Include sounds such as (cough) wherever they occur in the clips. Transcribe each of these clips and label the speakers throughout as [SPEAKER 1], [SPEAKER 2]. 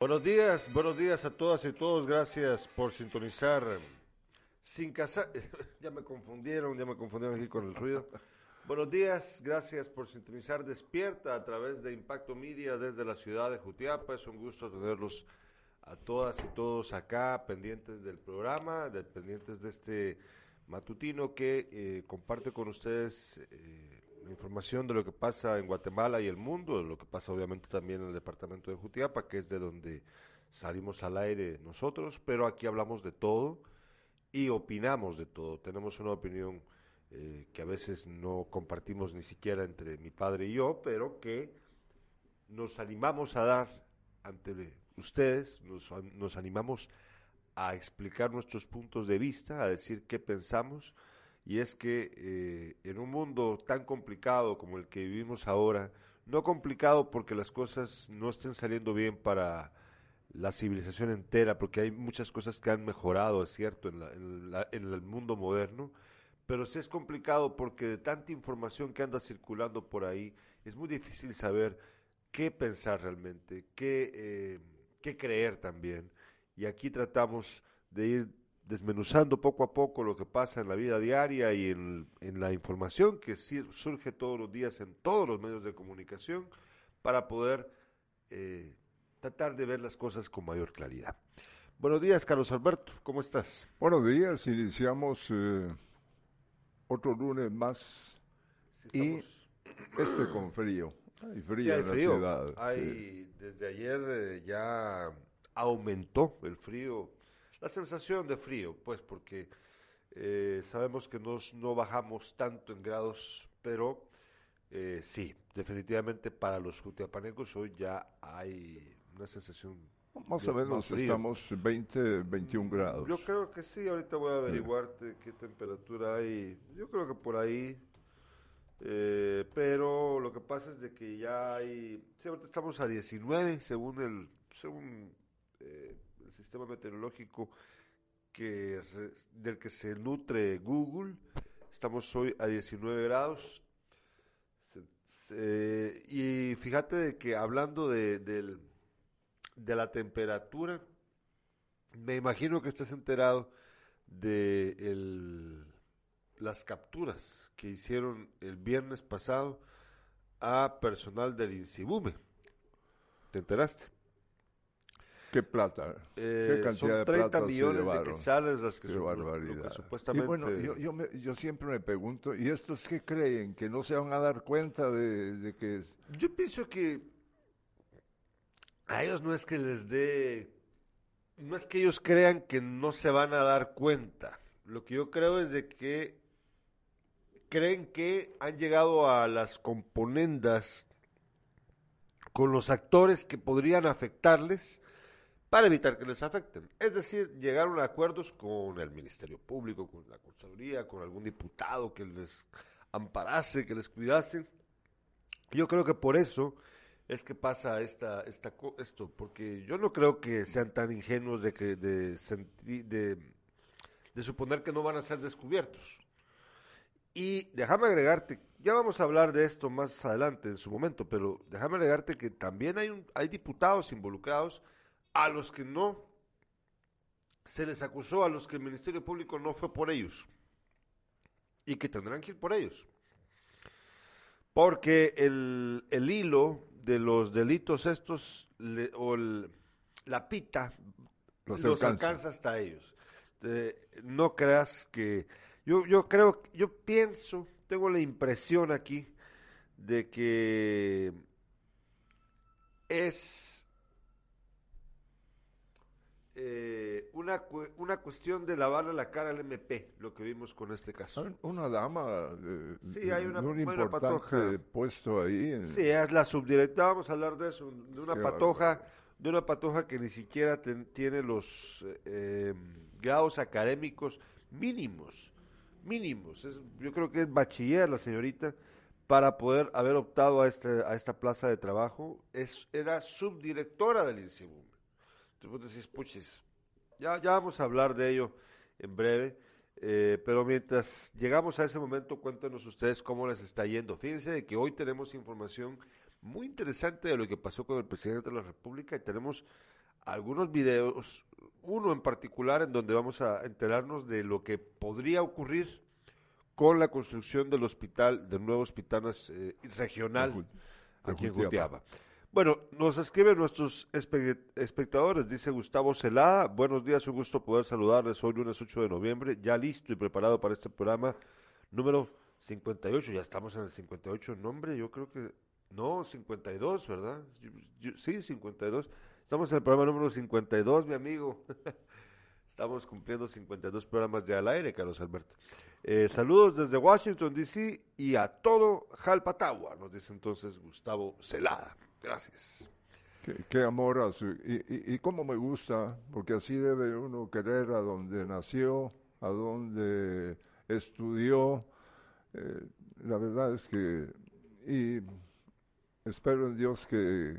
[SPEAKER 1] Buenos días, buenos días a todas y todos. Gracias por sintonizar. Sin casa, (laughs) ya me confundieron, ya me confundieron aquí con el ruido. Buenos días, gracias por sintonizar Despierta a través de Impacto Media desde la ciudad de Jutiapa. Es un gusto tenerlos a todas y todos acá, pendientes del programa, de, pendientes de este matutino que eh, comparte con ustedes eh, información de lo que pasa en Guatemala y el mundo, de lo que pasa obviamente también en el departamento de Jutiapa, que es de donde salimos al aire nosotros, pero aquí hablamos de todo y opinamos de todo. Tenemos una opinión eh, que a veces no compartimos ni siquiera entre mi padre y yo, pero que nos animamos a dar ante ustedes, nos, nos animamos a explicar nuestros puntos de vista, a decir qué pensamos, y es que eh, en un mundo tan complicado como el que vivimos ahora, no complicado porque las cosas no estén saliendo bien para la civilización entera, porque hay muchas cosas que han mejorado, es cierto, en, en el mundo moderno, pero sí es complicado porque de tanta información que anda circulando por ahí, es muy difícil saber qué pensar realmente, qué, eh, qué creer también. Y aquí tratamos de ir desmenuzando poco a poco lo que pasa en la vida diaria y en, la información que surge todos los días en todos los medios de comunicación para poder eh, tratar de ver las cosas con mayor claridad. Buenos días, Carlos Alberto, ¿cómo estás?
[SPEAKER 2] Buenos días, iniciamos eh, otro lunes más y este con frío.
[SPEAKER 1] Hay frío en la ciudad. Hay, Desde ayer eh, ya aumentó el frío, la sensación de frío, pues porque eh, sabemos que nos, no bajamos tanto en grados, pero eh, sí, definitivamente para los jutiapanecos hoy ya hay una sensación.
[SPEAKER 2] Más o menos estamos 20, 21 grados.
[SPEAKER 1] Yo creo que sí, ahorita voy a averiguarte qué temperatura hay. Yo creo que por ahí. Eh, pero lo que pasa es de que ya hay. Sí, ahorita estamos a 19 según el. Según eh, el sistema meteorológico que del que se nutre Google. Estamos hoy a 19 grados. y fíjate de que hablando de, del, de la temperatura, me imagino que estás enterado de el, las capturas que hicieron el viernes pasado a personal del INSIBUME. ¿Te enteraste?
[SPEAKER 2] ¿Qué plata?
[SPEAKER 1] ¿Qué
[SPEAKER 2] eh,
[SPEAKER 1] cantidad de 30 millones de quetzales las que,
[SPEAKER 2] Qué barbaridad.
[SPEAKER 1] supuestamente...
[SPEAKER 2] Y bueno, yo, yo, me, yo, siempre me pregunto, ¿y estos qué creen? ¿Que no se van a dar cuenta de, de que...?
[SPEAKER 1] Yo pienso que a ellos no es que les dé... No es que ellos crean que no se van a dar cuenta. Lo que yo creo es de que creen que han llegado a las componendas con los actores que podrían afectarles para evitar que les afecten. Es decir, llegaron a acuerdos con el Ministerio Público, con la Contraloría, con algún diputado que les amparase, que les cuidase. Yo creo que por eso es que pasa esta, esta, esto, porque yo no creo que sean tan ingenuos de, que, de, de, suponer que no van a ser descubiertos. Y déjame agregarte, ya vamos a hablar de esto más adelante en su momento, pero déjame agregarte que también hay, hay diputados involucrados a los que no se les acusó, a los que el Ministerio Público no fue por ellos y que tendrán que ir por ellos. Porque el, el hilo de los delitos estos o la pita los, alcanza. hasta ellos. no creas que yo yo creo yo pienso tengo la impresión aquí de que es eh, una, una cuestión de lavarle la cara al MP, lo que vimos con este caso.
[SPEAKER 2] Una dama de,
[SPEAKER 1] sí, hay una,
[SPEAKER 2] un importante puesto ahí.
[SPEAKER 1] Sí, es la subdirectora, vamos a hablar de eso, de una patoja, de una patoja que ni siquiera tiene los eh, grados académicos mínimos, mínimos. Es, yo creo que es bachiller la señorita para poder haber optado a, este, a esta plaza de trabajo. Es, era subdirectora del INSIBUM Entonces decís, puches, ya, ya vamos a hablar de ello en breve. Eh, pero mientras llegamos a ese momento, cuéntenos ustedes cómo les está yendo. Fíjense de que hoy tenemos información muy interesante de lo que pasó con el presidente de la República y tenemos algunos videos, uno en particular en donde vamos a enterarnos de lo que podría ocurrir con la construcción del hospital, del nuevo hospital eh, regional aquí en Jutiapa. Bueno, nos escriben nuestros espectadores, dice Gustavo Celada, buenos días, un gusto poder saludarles hoy lunes 8 de noviembre, ya listo y preparado para este programa número 58, ya estamos en el 58, nombre, yo creo que, no, 52, ¿verdad? sí, 52, estamos en el programa número 52, mi amigo. (laughs) Estamos cumpliendo 52 programas de al aire, Carlos Alberto. Eh, saludos desde Washington, D.C. y a todo Jalpatagua, nos dice entonces Gustavo Celada. Gracias.
[SPEAKER 2] Qué, amor a su, y, y, cómo me gusta, porque así debe uno querer a donde nació, a donde estudió. Eh, la verdad es que, y espero en Dios que,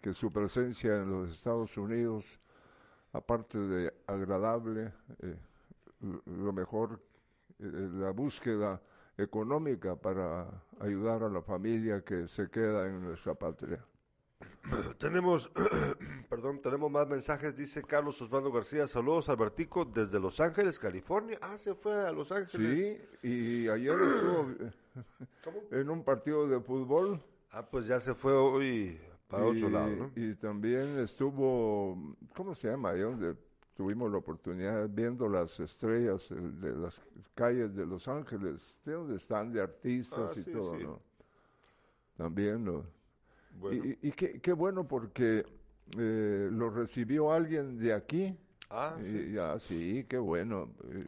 [SPEAKER 2] que su presencia en los Estados Unidos aparte de agradable, eh, lo mejor, eh, la búsqueda económica para ayudar a la familia que se queda en nuestra patria. (clears throat)
[SPEAKER 1] Tenemos, (clears throat) perdón, tenemos más mensajes, dice Carlos Osvaldo García, saludos Albertico desde Los Ángeles, California. Ah, se fue a Los Ángeles.
[SPEAKER 2] Sí, y ayer estuvo (clears throat) en un partido de fútbol.
[SPEAKER 1] Ah, pues ya se fue hoy para y, otro lado, ¿no?
[SPEAKER 2] Y también estuvo, ¿cómo se llama? Ahí donde tuvimos la oportunidad viendo las estrellas de las calles de Los Ángeles, de donde están de artistas ah, y todo, ¿no? También, Y, y qué, qué, bueno porque eh, lo recibió alguien de aquí.
[SPEAKER 1] Ah,
[SPEAKER 2] sí. Ya, sí, qué bueno. Eh,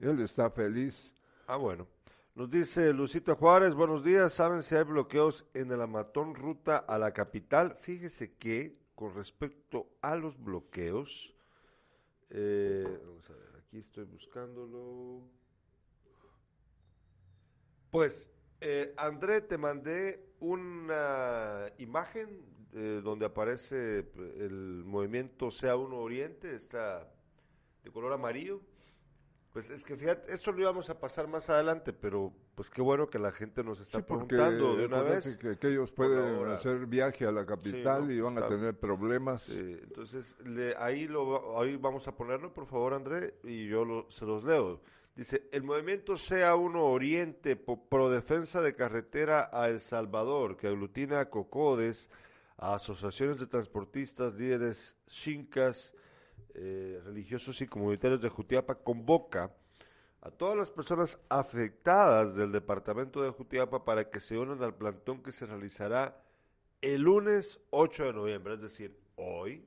[SPEAKER 2] él está feliz.
[SPEAKER 1] Ah, bueno. Nos dice Lucito Juárez, buenos días. ¿Saben si hay bloqueos en el Amatón ruta a la capital? Fíjese que con respecto a los bloqueos, eh, vamos a ver, aquí estoy buscándolo. Pues, eh, André, te mandé una imagen eh, donde aparece el movimiento Sea Uno Oriente, está de color amarillo pues es que fíjate, esto lo íbamos a pasar más adelante, pero pues qué bueno que la gente nos está preguntando de una vez.
[SPEAKER 2] Que, que ellos pueden hacer viaje a la capital y van a tener problemas.
[SPEAKER 1] entonces, ahí, lo, ahí vamos a ponerlo, por favor, André, y yo se los leo. Dice, el movimiento Sea Uno Oriente pro defensa de carretera a El Salvador, que aglutina a COCODES, a asociaciones de transportistas, líderes chincas, eh, religiosos y comunitarios de Jutiapa convoca a todas las personas afectadas del departamento de Jutiapa para que se unan al plantón que se realizará el lunes 8 de noviembre, es decir, hoy,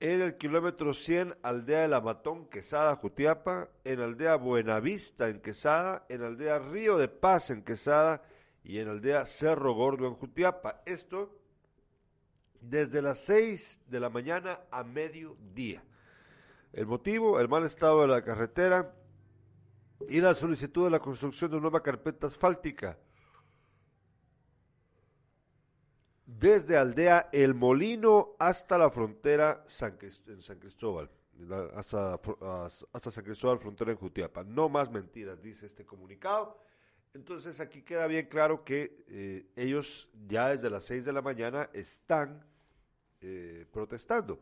[SPEAKER 1] en el kilómetro 100, aldea de La Matón, Quesada, Jutiapa, en aldea Buenavista, en Quesada, en aldea Río de Paz, en Quesada, y en aldea Cerro Gordo, en Jutiapa. Esto desde las 6 de la mañana a mediodía. El motivo, el mal estado de la carretera y la solicitud de la construcción de una nueva carpeta asfáltica. Desde aldea El Molino hasta la frontera San en San Cristóbal, hasta, San Cristóbal, frontera en Jutiapa. No más mentiras, dice este comunicado. Entonces aquí queda bien claro que eh, ellos ya desde las 6 de la mañana están eh, protestando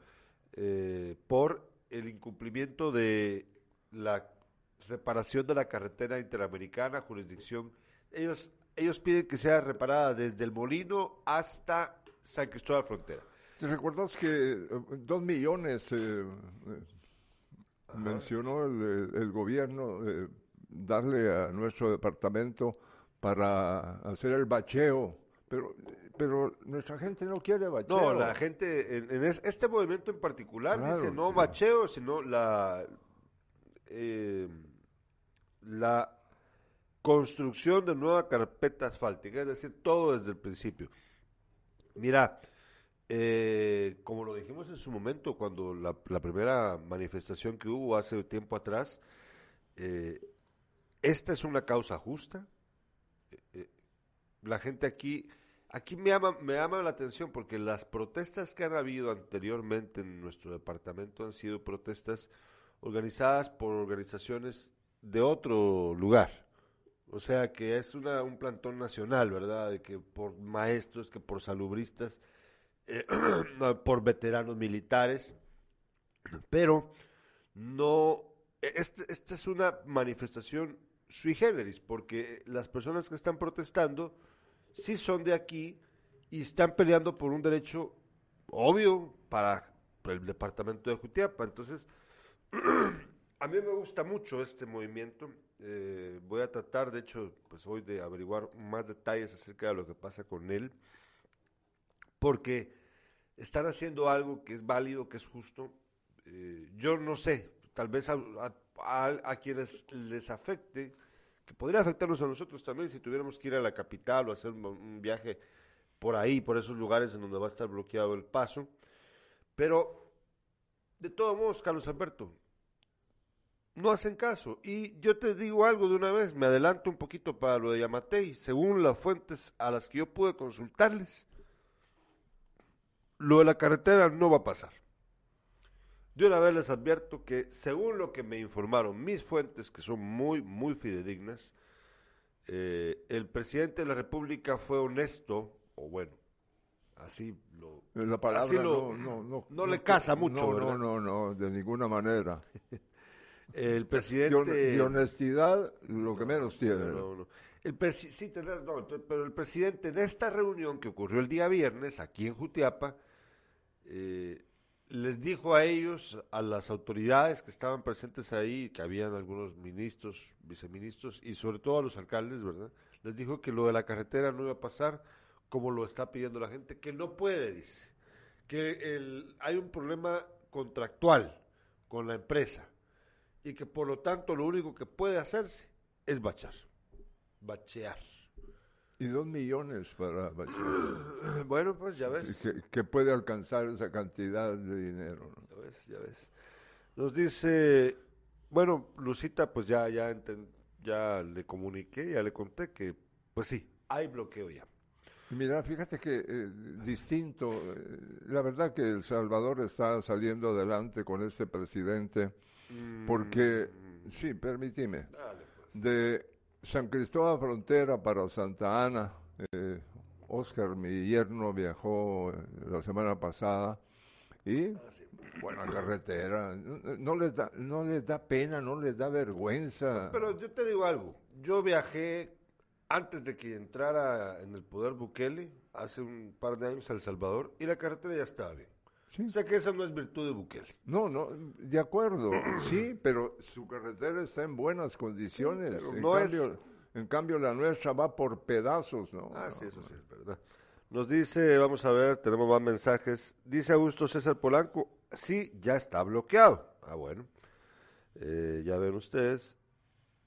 [SPEAKER 1] eh, por el incumplimiento de la reparación de la carretera interamericana, jurisdicción. Ellos, ellos piden que sea reparada desde el Molino hasta San Cristóbal Frontera.
[SPEAKER 2] ¿Te recuerdas que eh, dos millones mencionó el, gobierno darle a nuestro departamento para hacer el bacheo? Pero pero nuestra gente no quiere bacheo.
[SPEAKER 1] No, la gente, en, este movimiento en particular, dice no bacheo, sino la, eh, la construcción de nueva carpeta asfáltica, es decir, todo desde el principio. Mira, eh, como lo dijimos en su momento, cuando la, primera manifestación que hubo hace tiempo atrás, eh, esta es una causa justa. la gente aquí Aquí me llama, me llama la atención porque las protestas que han habido anteriormente en nuestro departamento han sido protestas organizadas por organizaciones de otro lugar. O sea que es una, un plantón nacional, ¿verdad? De que por maestros, que por salubristas. eh, (clears throat) por veteranos militares, pero no, este, esta es una manifestación sui generis, porque las personas que están protestando sí son de aquí y están peleando por un derecho obvio para el departamento de Jutiapa. Entonces, (clears throat) a mí me gusta mucho este movimiento. Eh, voy a tratar, de hecho, pues hoy de averiguar más detalles acerca de lo que pasa con él, porque están haciendo algo que es válido, que es justo. Eh, yo no sé, tal vez a, a, quienes les afecte, que podría afectarnos a nosotros también si tuviéramos que ir a la capital o hacer un, viaje por ahí, por esos lugares en donde va a estar bloqueado el paso. Pero, de todos modos, Carlos Alberto, no hacen caso. Y yo te digo algo de una vez, me adelanto un poquito para lo de Yamatei. Según las fuentes a las que yo pude consultarles, lo de la carretera no va a pasar. De una vez les advierto que, según lo que me informaron mis fuentes, que son muy, muy fidedignas, eh, el presidente de la República fue honesto, o bueno, así lo...
[SPEAKER 2] La palabra no, no, no,
[SPEAKER 1] no, le casa mucho,
[SPEAKER 2] no, No, no, no, de ninguna manera. (laughs)
[SPEAKER 1] el presidente...
[SPEAKER 2] De, honestidad, lo que menos tiene.
[SPEAKER 1] El sí, tener, pero el presidente de esta reunión que ocurrió el día viernes aquí en Jutiapa, eh, les dijo a ellos, a las autoridades que estaban presentes ahí, que habían algunos ministros, viceministros y sobre todo a los alcaldes, ¿verdad? Les dijo que lo de la carretera no iba a pasar como lo está pidiendo la gente, que no puede, dice, que el, hay un problema contractual con la empresa y que por lo tanto lo único que puede hacerse es bachar, bachear.
[SPEAKER 2] Y dos millones para (clears throat)
[SPEAKER 1] Bueno, pues ya ves.
[SPEAKER 2] Que, puede alcanzar esa cantidad de dinero.
[SPEAKER 1] Ya ves, ya ves. Nos dice, bueno, Lucita, pues ya, ya, ya le comuniqué, ya le conté que, pues sí, hay bloqueo ya.
[SPEAKER 2] Mira, fíjate que eh, distinto, eh, la verdad que El Salvador está saliendo adelante con este presidente, porque, mm. sí, permíteme, pues. de San Cristóbal Frontera para Santa Ana. Eh, Oscar, mi yerno, viajó eh, la semana pasada y buena carretera. No, les da, no les da pena, no les da vergüenza.
[SPEAKER 1] Pero yo te digo algo. Yo viajé antes de que entrara en el poder Bukele, hace un par de años a El Salvador, y la carretera ya estaba bien. O sea que esa no es virtud de Bukele.
[SPEAKER 2] No, no, de acuerdo, (clears throat) sí, pero su carretera está en buenas condiciones. en, no cambio, es... en cambio, la nuestra va por pedazos, ¿no?
[SPEAKER 1] Ah, sí, eso sí es verdad. Nos dice, vamos a ver, tenemos más mensajes. Dice Augusto César Polanco, sí, ya está bloqueado. Ah, bueno. Eh, ya ven ustedes.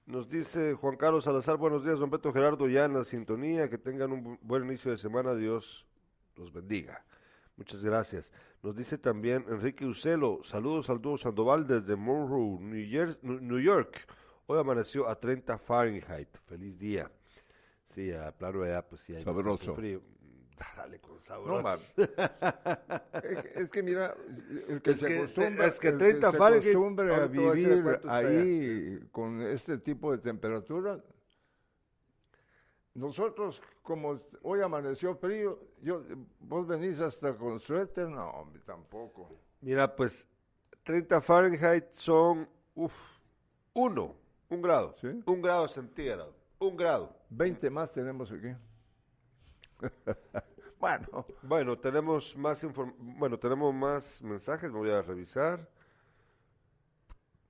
[SPEAKER 1] Nos dice Juan Carlos Salazar, buenos días, don Beto Gerardo, ya en la sintonía, que tengan un buen inicio de semana, Dios los bendiga. Muchas gracias. Nos dice también Enrique Ucelo, saludos al dúo Sandoval desde Monroe, New York. Hoy amaneció a 30 Fahrenheit. Feliz día. Sí, a plano de pues sí hay
[SPEAKER 2] Sabroso.
[SPEAKER 1] frío. (laughs) Dale con sabor. No, (laughs)
[SPEAKER 2] es, que mira, el que se acostumbra, es que 30 se acostumbra a vivir ahí con este tipo de temperatura, nosotros, como hoy amaneció frío, yo, vos venís hasta con suéter, no, hombre, tampoco.
[SPEAKER 1] Mira, pues 30 Fahrenheit son, uff, uno, un grado, ¿Sí? un grado centígrado, un grado.
[SPEAKER 2] 20 más tenemos aquí. (laughs)
[SPEAKER 1] bueno. Bueno, tenemos más bueno, tenemos más mensajes, me voy a revisar.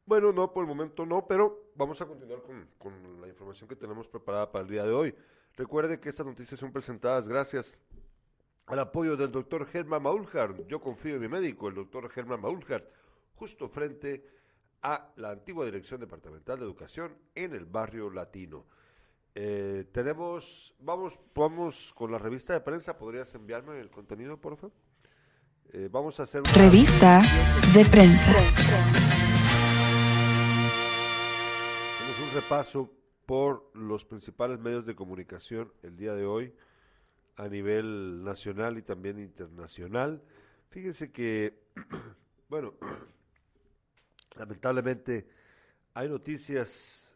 [SPEAKER 1] Bueno, no, por el momento no, pero vamos a continuar con, la información que tenemos preparada para el día de hoy. Recuerde que estas noticias son presentadas gracias al apoyo del doctor Germán Maulhard. Yo confío en mi médico, el doctor Germán Maulhard, justo frente a la antigua Dirección Departamental de Educación en el barrio latino. Eh, tenemos, vamos, vamos con la revista de prensa. ¿Podrías enviarme el contenido, por favor? Eh, vamos a hacer una
[SPEAKER 3] revista de prensa.
[SPEAKER 1] Repaso por los principales medios de comunicación el día de hoy a nivel nacional y también internacional. Fíjense que, (clears throat) bueno, (clears throat) lamentablemente hay noticias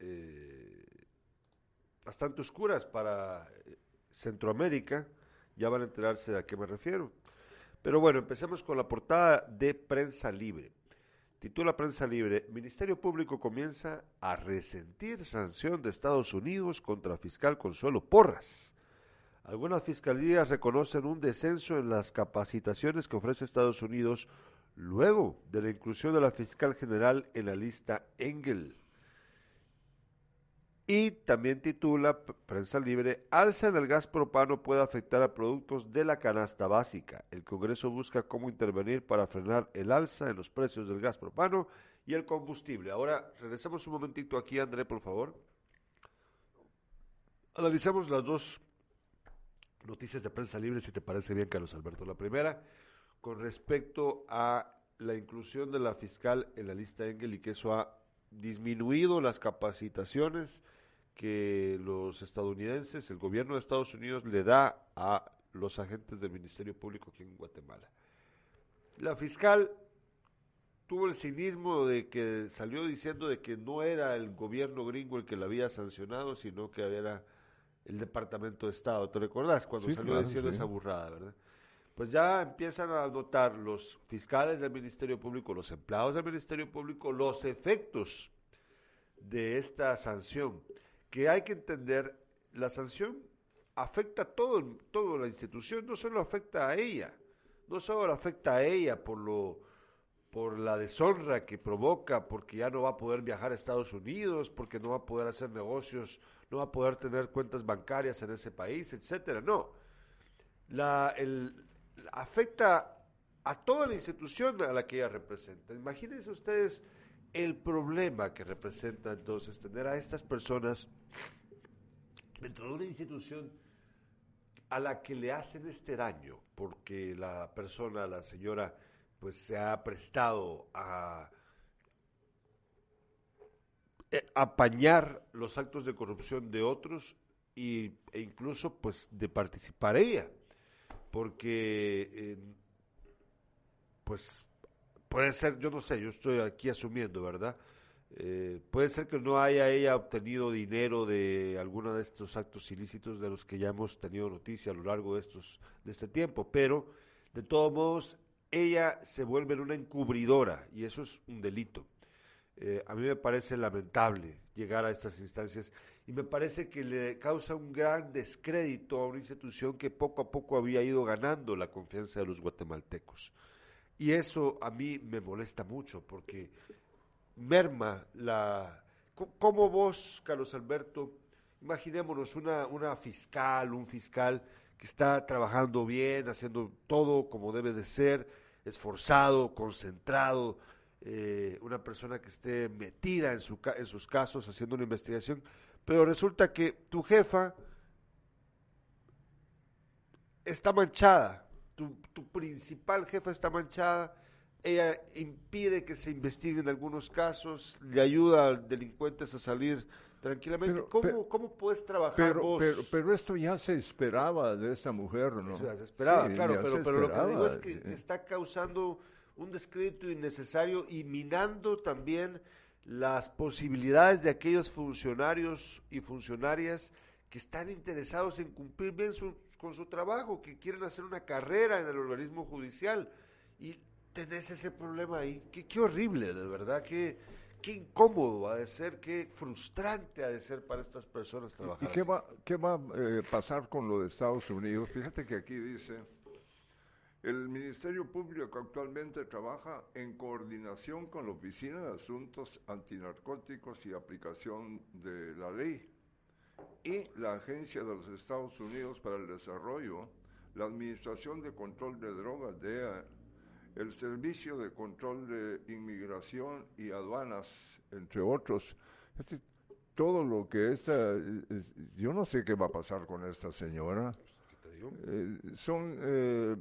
[SPEAKER 1] eh, bastante oscuras para Centroamérica, Ya van a enterarse a qué me refiero. Pero bueno, empecemos con la portada de Prensa Libre. Titula Prensa Libre, Ministerio Público comienza a resentir sanción de Estados Unidos contra fiscal Consuelo Porras. Algunas fiscalías reconocen un descenso en las capacitaciones que ofrece Estados Unidos luego de la inclusión de la fiscal general en la lista Engel. Y también titula Prensa Libre, alza en el gas propano puede afectar a productos de la canasta básica. El Congreso busca cómo intervenir para frenar el alza en los precios del gas propano y el combustible. Ahora, regresemos un momentito aquí, André, por favor. Analicemos las dos noticias de Prensa Libre, si te parece bien, Carlos Alberto. La primera, con respecto a la inclusión de la fiscal en la lista Engel y que eso ha disminuido las capacitaciones que los estadounidenses, el gobierno de Estados Unidos le da a los agentes del Ministerio Público aquí en Guatemala. La fiscal tuvo el cinismo de que salió diciendo de que no era el gobierno gringo el que la había sancionado, sino que era el Departamento de Estado. ¿Te recordás cuando salió diciendo esa burrada, verdad? Pues ya empiezan a notar los fiscales del Ministerio Público, los empleados del Ministerio Público, los efectos de esta sanción que hay que entender, la sanción afecta a todo, toda la institución, no solo afecta a ella, no solo afecta a ella por lo por la deshonra que provoca, porque ya no va a poder viajar a Estados Unidos, porque no va a poder hacer negocios, no va a poder tener cuentas bancarias en ese país, etcétera. No, la, el, afecta a toda la institución a la que ella representa. Imagínense ustedes el problema que representa entonces tener a estas personas dentro de una institución a la que le hacen este daño, porque la persona, la señora, pues se ha prestado a eh, apañar los actos de corrupción de otros y, e incluso pues de participar ella, porque eh, pues puede ser, yo no sé, yo estoy aquí asumiendo, ¿verdad? Eh, puede ser que no haya ella obtenido dinero de alguno de estos actos ilícitos de los que ya hemos tenido noticia a lo largo de estos de este tiempo, pero de todos modos ella se vuelve una encubridora y eso es un delito. Eh, a mí me parece lamentable llegar a estas instancias y me parece que le causa un gran descrédito a una institución que poco a poco había ido ganando la confianza de los guatemaltecos. Y eso a mí me molesta mucho porque merma la... ¿Cómo vos, Carlos Alberto, imaginémonos una, una fiscal, un fiscal que está trabajando bien, haciendo todo como debe de ser, esforzado, concentrado, eh, una persona que esté metida en, su, en sus casos haciendo una investigación, pero resulta que tu jefa está manchada, tu, principal jefa está manchada, ella impide que se investiguen algunos casos, le ayuda a delincuentes a salir tranquilamente. ¿Cómo, puedes trabajar
[SPEAKER 2] pero,
[SPEAKER 1] vos?
[SPEAKER 2] Pero, esto ya se esperaba de esta mujer, ¿no?
[SPEAKER 1] se esperaba, claro, pero, pero, lo que digo es que está causando un descrédito innecesario y minando también las posibilidades de aquellos funcionarios y funcionarias que están interesados en cumplir bien su, con su trabajo, que quieren hacer una carrera en el organismo judicial y tenés ese problema ahí. Qué, qué horrible, de verdad, qué, qué incómodo ha de ser, qué frustrante ha de ser para estas personas trabajar.
[SPEAKER 2] ¿Y qué va, qué va a eh, pasar con lo de Estados Unidos? Fíjate que aquí dice, el Ministerio Público actualmente trabaja en coordinación con la Oficina de Asuntos Antinarcóticos y Aplicación de la Ley y la Agencia de los Estados Unidos para el Desarrollo, la Administración de Control de Drogas, DEA, el Servicio de Control de Inmigración y Aduanas, entre otros. Este, todo lo que esta, yo no sé qué va a pasar con esta señora. Eh, son, eh,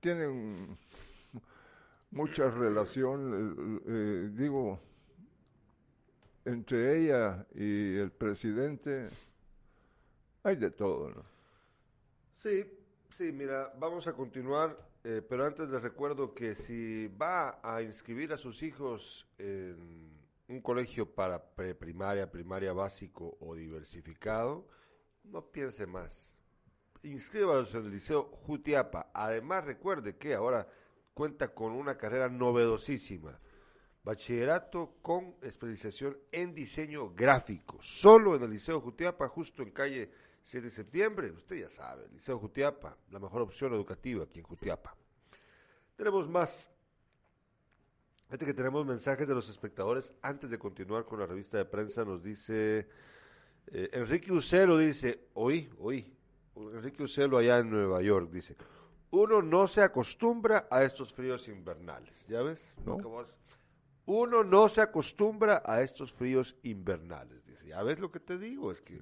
[SPEAKER 2] tienen mucha relación, eh, digo, entre ella y el presidente hay de todo, ¿no?
[SPEAKER 1] Sí, sí, mira, vamos a continuar, eh, pero antes les recuerdo que si va a inscribir a sus hijos en un colegio para primaria, primaria básico o diversificado, no piense más. Inscríbalos en el Liceo Jutiapa. Además, recuerde que ahora cuenta con una carrera novedosísima. Bachillerato con especialización en diseño gráfico. Solo en el Liceo Jutiapa, justo en calle 7 de septiembre. Usted ya sabe, el Liceo Jutiapa, la mejor opción educativa aquí en Jutiapa. Tenemos más. Fíjate que tenemos mensajes de los espectadores. Antes de continuar con la revista de prensa, nos dice eh, Enrique Ucelo, dice, oí, oí, Enrique Ucelo allá en Nueva York, dice, uno no se acostumbra a estos fríos invernales, ¿ya ves?
[SPEAKER 2] No.
[SPEAKER 1] Uno no se acostumbra a estos fríos invernales, dice, ¿ya ves lo que te digo? Es que,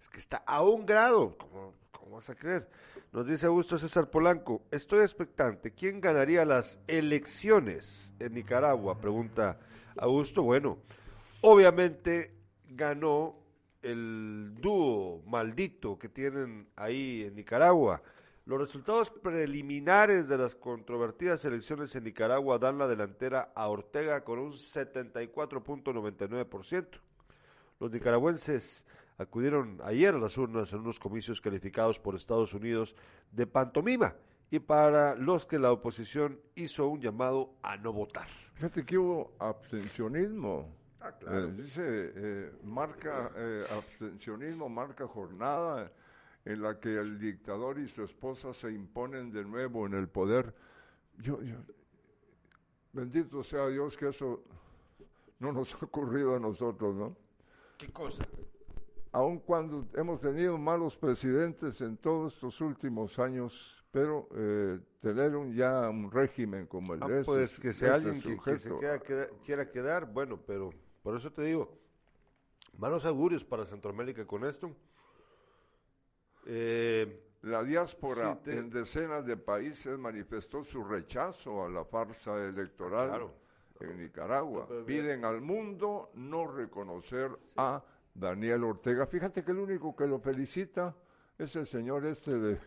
[SPEAKER 1] es que está a un grado, ¿cómo, cómo vas a creer? Nos dice Augusto César Polanco, estoy expectante, ¿quién ganaría las elecciones en Nicaragua? Pregunta Augusto, bueno, obviamente ganó el dúo maldito que tienen ahí en Nicaragua. Los resultados preliminares de las controvertidas elecciones en Nicaragua dan la delantera a Ortega con un 74.99%. Los nicaragüenses acudieron ayer a las urnas en unos comicios calificados por Estados Unidos de pantomima y para los que la oposición hizo un llamado a no votar.
[SPEAKER 2] Fíjate que hubo.
[SPEAKER 1] Ah, claro.
[SPEAKER 2] Eh, dice, eh, marca eh, abstencionismo, marca jornada en la que el dictador y su esposa se imponen de nuevo en el poder. Yo, yo, bendito sea Dios que eso no nos ha ocurrido a nosotros, ¿no?
[SPEAKER 1] ¿Qué cosa?
[SPEAKER 2] Aun cuando hemos tenido malos presidentes en todos estos últimos años, pero eh, tener un, ya un régimen como el
[SPEAKER 1] Ah,
[SPEAKER 2] de este,
[SPEAKER 1] pues que sea
[SPEAKER 2] este
[SPEAKER 1] alguien que, que se
[SPEAKER 2] sujeto,
[SPEAKER 1] queda- queda- quiera quedar, bueno, pero por eso te digo, malos augurios para Centroamérica con esto. Eh,
[SPEAKER 2] La diáspora
[SPEAKER 1] Sí, te-
[SPEAKER 2] en decenas de países manifestó su rechazo a la farsa electoral
[SPEAKER 1] Claro.
[SPEAKER 2] en Nicaragua.
[SPEAKER 1] No,
[SPEAKER 2] Piden al mundo no reconocer a Daniel Ortega. Fíjate que el único que lo felicita es el señor este de,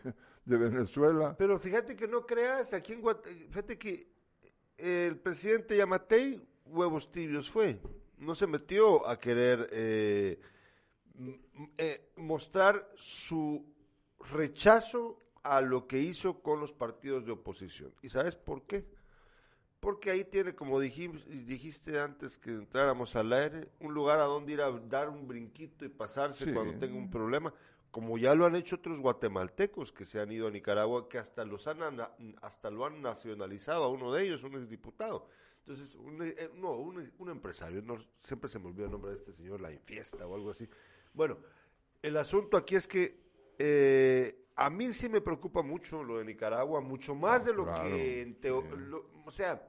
[SPEAKER 2] de Venezuela.
[SPEAKER 1] pero fíjate que no creas, aquí en Guate- fíjate que el presidente Yamatei, huevos tibios fue, no se metió a querer eh, eh, mostrar su rechazo a lo que hizo con los partidos de oposición. ¿Y sabes por qué? Porque ahí tiene, como dijimos, dijiste antes que entráramos al aire, un lugar a donde ir a dar un brinquito y pasarse
[SPEAKER 2] Sí.
[SPEAKER 1] cuando tenga un problema, como ya lo han hecho otros guatemaltecos que se han ido a Nicaragua, que hasta los han hasta lo han nacionalizado a uno de ellos, un exdiputado. Entonces, un, eh, no, un, un empresario, no, siempre se me olvida el nombre de este señor, la infiesta o algo así. Bueno, el asunto aquí es que eh, a mí sí me preocupa mucho lo de Nicaragua, mucho más de lo
[SPEAKER 2] Claro,
[SPEAKER 1] que en teo- lo- o sea,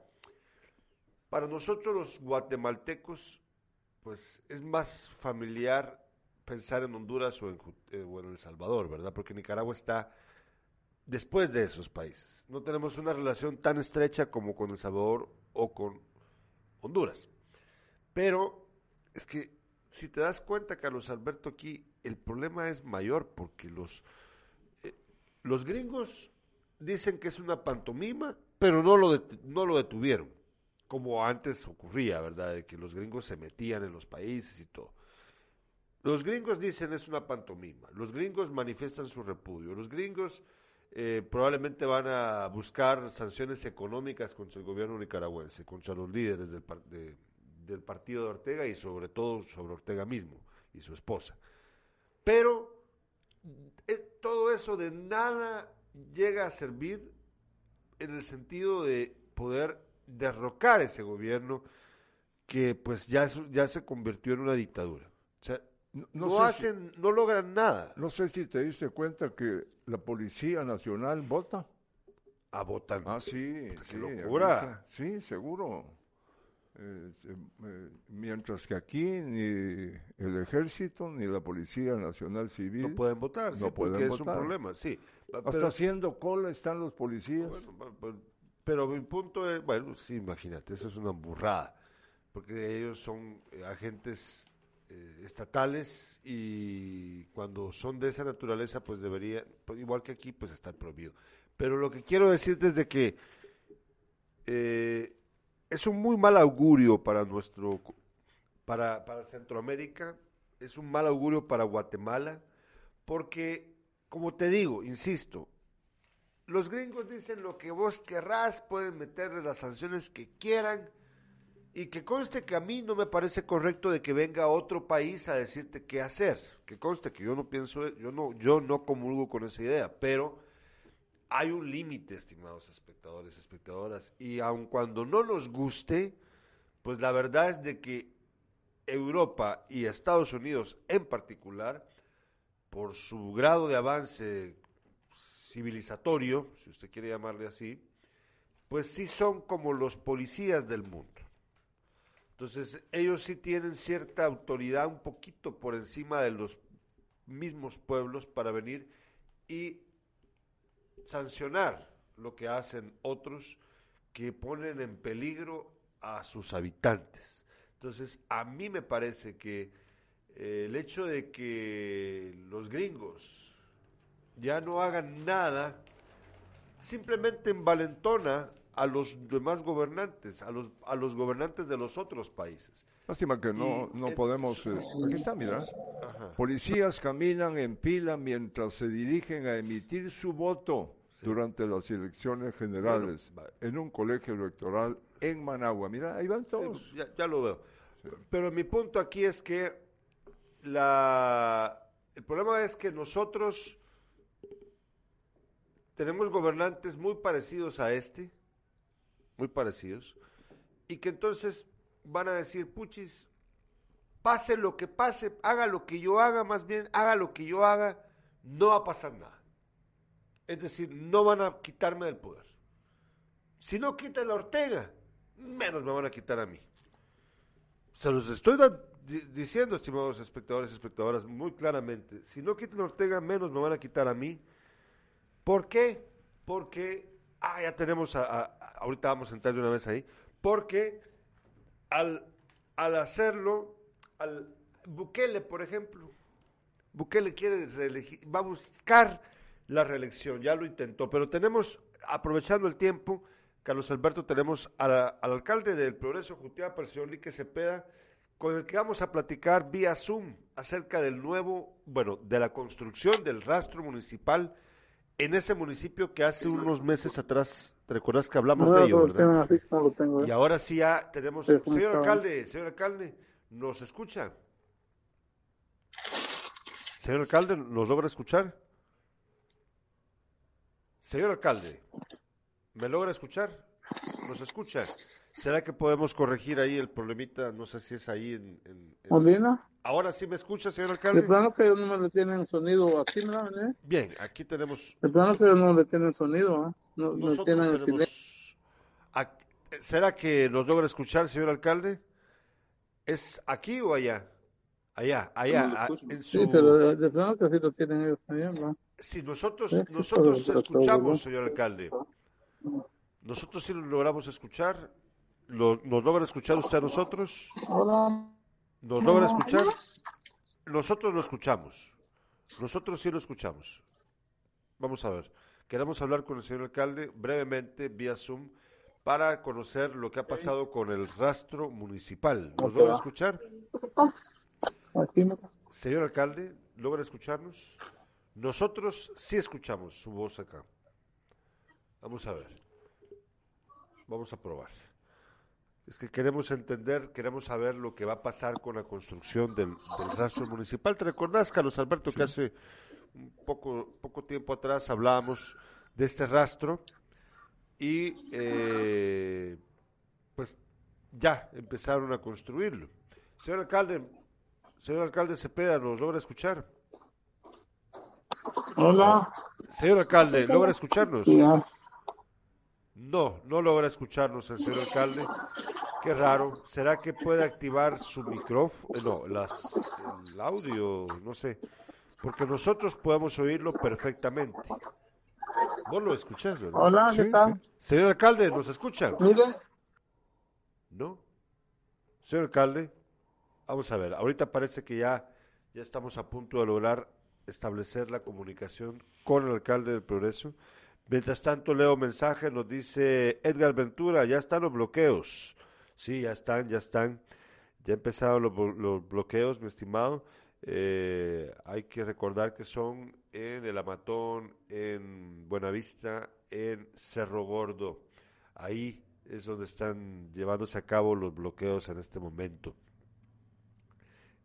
[SPEAKER 1] para nosotros los guatemaltecos, pues es más familiar pensar en Honduras o en, eh, o en El Salvador, ¿verdad? Porque Nicaragua está después de esos países. No tenemos una relación tan estrecha como con El Salvador o con Honduras. Pero es que si te das cuenta, Carlos Alberto, aquí el problema es mayor porque los, eh, los gringos dicen que es una pantomima, pero no lo, no lo detuvieron, como antes ocurría, ¿verdad? De que los gringos se metían en los países y todo. Los gringos dicen es una pantomima, los gringos manifiestan su repudio, los gringos eh, probablemente van a buscar sanciones económicas contra el gobierno nicaragüense, contra los líderes del, par- de- del partido de Ortega y sobre todo sobre Ortega mismo y su esposa. Pero eh, todo eso de nada llega a servir en el sentido de poder derrocar ese gobierno que pues ya, ya se convirtió en una dictadura.
[SPEAKER 2] No,
[SPEAKER 1] no,
[SPEAKER 2] no sé si-
[SPEAKER 1] hacen, no logran nada.
[SPEAKER 2] no sé si te diste cuenta que la Policía Nacional vota.
[SPEAKER 1] A votar.
[SPEAKER 2] Ah, sí, sí.
[SPEAKER 1] locura.
[SPEAKER 2] Sí, seguro. Eh, eh, mientras que aquí ni el ejército ni la Policía Nacional Civil,
[SPEAKER 1] no pueden votar,
[SPEAKER 2] no
[SPEAKER 1] sí,
[SPEAKER 2] pueden
[SPEAKER 1] porque es un
[SPEAKER 2] votar.
[SPEAKER 1] problema, sí.
[SPEAKER 2] hasta
[SPEAKER 1] Pero,
[SPEAKER 2] haciendo cola están los policías.
[SPEAKER 1] bueno, pa- pa- pero mi punto es, bueno, sí, imagínate, eso es una burrada, porque ellos son agentes eh, estatales y cuando son de esa naturaleza, pues debería, pues, igual que aquí, pues estar prohibido. Pero lo que quiero decirte es que eh, es un muy mal augurio para nuestro, para, para Centroamérica, es un mal augurio para Guatemala, porque como te digo, insisto, los gringos dicen lo que vos querrás, pueden meterle las sanciones que quieran, y que conste que a mí no me parece correcto de que venga otro país a decirte qué hacer. Que conste que yo no pienso, yo no, yo no comulgo con esa idea, pero hay un límite, estimados espectadores, espectadoras, y aun cuando no nos guste, pues la verdad es de que Europa y Estados Unidos en particular, por su grado de avance civilizatorio, si usted quiere llamarle así, pues sí son como los policías del mundo. Entonces, ellos sí tienen cierta autoridad un poquito por encima de los mismos pueblos para venir y sancionar lo que hacen otros que ponen en peligro a sus habitantes. Entonces, a mí me parece que eh, el hecho de que los gringos ya no hagan nada, simplemente envalentona a los demás gobernantes, a los, a los gobernantes de los otros países.
[SPEAKER 2] Lástima que no, no podemos... Eh, aquí está, mira. Policías caminan en pila mientras se dirigen a emitir su voto durante las elecciones generales en un colegio electoral en Managua. Mira, ahí van todos.
[SPEAKER 1] ya, lo veo. Pero mi punto aquí es que la, el problema es que nosotros tenemos gobernantes muy parecidos a este, muy parecidos, y que entonces van a decir, puchis, pase lo que pase, haga lo que yo haga, más bien haga lo que yo haga, no va a pasar nada. Es decir, no van a quitarme del poder. Si no quita la Ortega, menos me van a quitar a mí. Se los estoy diciendo, estimados espectadores y espectadoras, muy claramente. Si no quitan la Ortega, menos me van a quitar a mí. ¿Por qué? Porque ah, ya tenemos, a, ahorita vamos a entrar de una vez ahí, porque al, al hacerlo, al Bukele, por ejemplo, Bukele quiere reelegir, va a buscar la reelección, ya lo intentó, pero tenemos, aprovechando el tiempo, Carlos Alberto, tenemos al alcalde del Progreso, Jutiapa, el señor Lique Cepeda, con el que vamos a platicar vía Zoom acerca del nuevo, bueno, de la construcción del rastro municipal en ese municipio que hace unos meses atrás, ¿te recuerdas que hablamos de ello, verdad? ¿eh? Y ahora sí ya tenemos, señor alcalde, señor alcalde, ¿nos escucha? Señor alcalde, ¿nos logra escuchar? Señor alcalde, ¿me logra escuchar? ¿Nos escucha? ¿Será que podemos corregir ahí el problemita? No sé si es ahí en...
[SPEAKER 4] en,
[SPEAKER 1] ¿Ahora sí me escucha, señor alcalde?
[SPEAKER 4] De plano que no me le tienen sonido aquí, ¿no? ¿Eh?
[SPEAKER 1] Bien, aquí tenemos...
[SPEAKER 4] De plano que no le tienen sonido, ¿eh? No, no tienen tenemos...
[SPEAKER 1] ¿Será que nos logra escuchar, señor alcalde? ¿Es aquí o allá? Allá, allá.
[SPEAKER 4] Sí, pero de plano que sí lo tienen ellos también, ¿no?
[SPEAKER 1] Sí, nosotros, nosotros escuchamos, señor alcalde. Nosotros sí lo logramos escuchar. ¿Nos logra escuchar usted a nosotros?
[SPEAKER 4] Hola.
[SPEAKER 1] ¿Nos logra escuchar? Nosotros lo escuchamos. Nosotros sí lo escuchamos. Vamos a ver. Queremos hablar con el señor alcalde brevemente vía Zoom para conocer lo que ha pasado con el rastro municipal. ¿Nos logra escuchar? Señor alcalde, ¿logra escucharnos? Nosotros sí escuchamos su voz acá. Vamos a ver. Vamos a probar. Es que queremos entender, queremos saber lo que va a pasar con la construcción del, rastro municipal. ¿Te recordás, Carlos Alberto, que hace un poco, poco tiempo atrás hablábamos de este rastro y eh, pues ya empezaron a construirlo. Señor alcalde, señor alcalde Cepeda, ¿nos logra escuchar?
[SPEAKER 4] Hola.
[SPEAKER 1] Señor alcalde, ¿logra escucharnos? No, no logra escucharnos el señor alcalde. Qué raro. ¿Será que puede activar su micrófono? No, las, el audio, no sé. Porque nosotros podemos oírlo perfectamente. Vos lo escuchás, ¿verdad?
[SPEAKER 4] Hola, ¿qué tal?
[SPEAKER 1] Señor alcalde, ¿nos escucha?
[SPEAKER 4] Mire.
[SPEAKER 1] ¿No? Señor alcalde, vamos a ver. Ahorita parece que ya, ya estamos a punto de lograr establecer la comunicación con el alcalde del Progreso. Mientras tanto, leo mensaje, nos dice Edgar Ventura, ya están los bloqueos. Sí, ya están, ya están. Ya empezaron los, bloqueos, mi estimado. Eh, hay que recordar que son en El Amatón, en Buenavista, en Cerro Gordo. Ahí es donde están llevándose a cabo los bloqueos en este momento.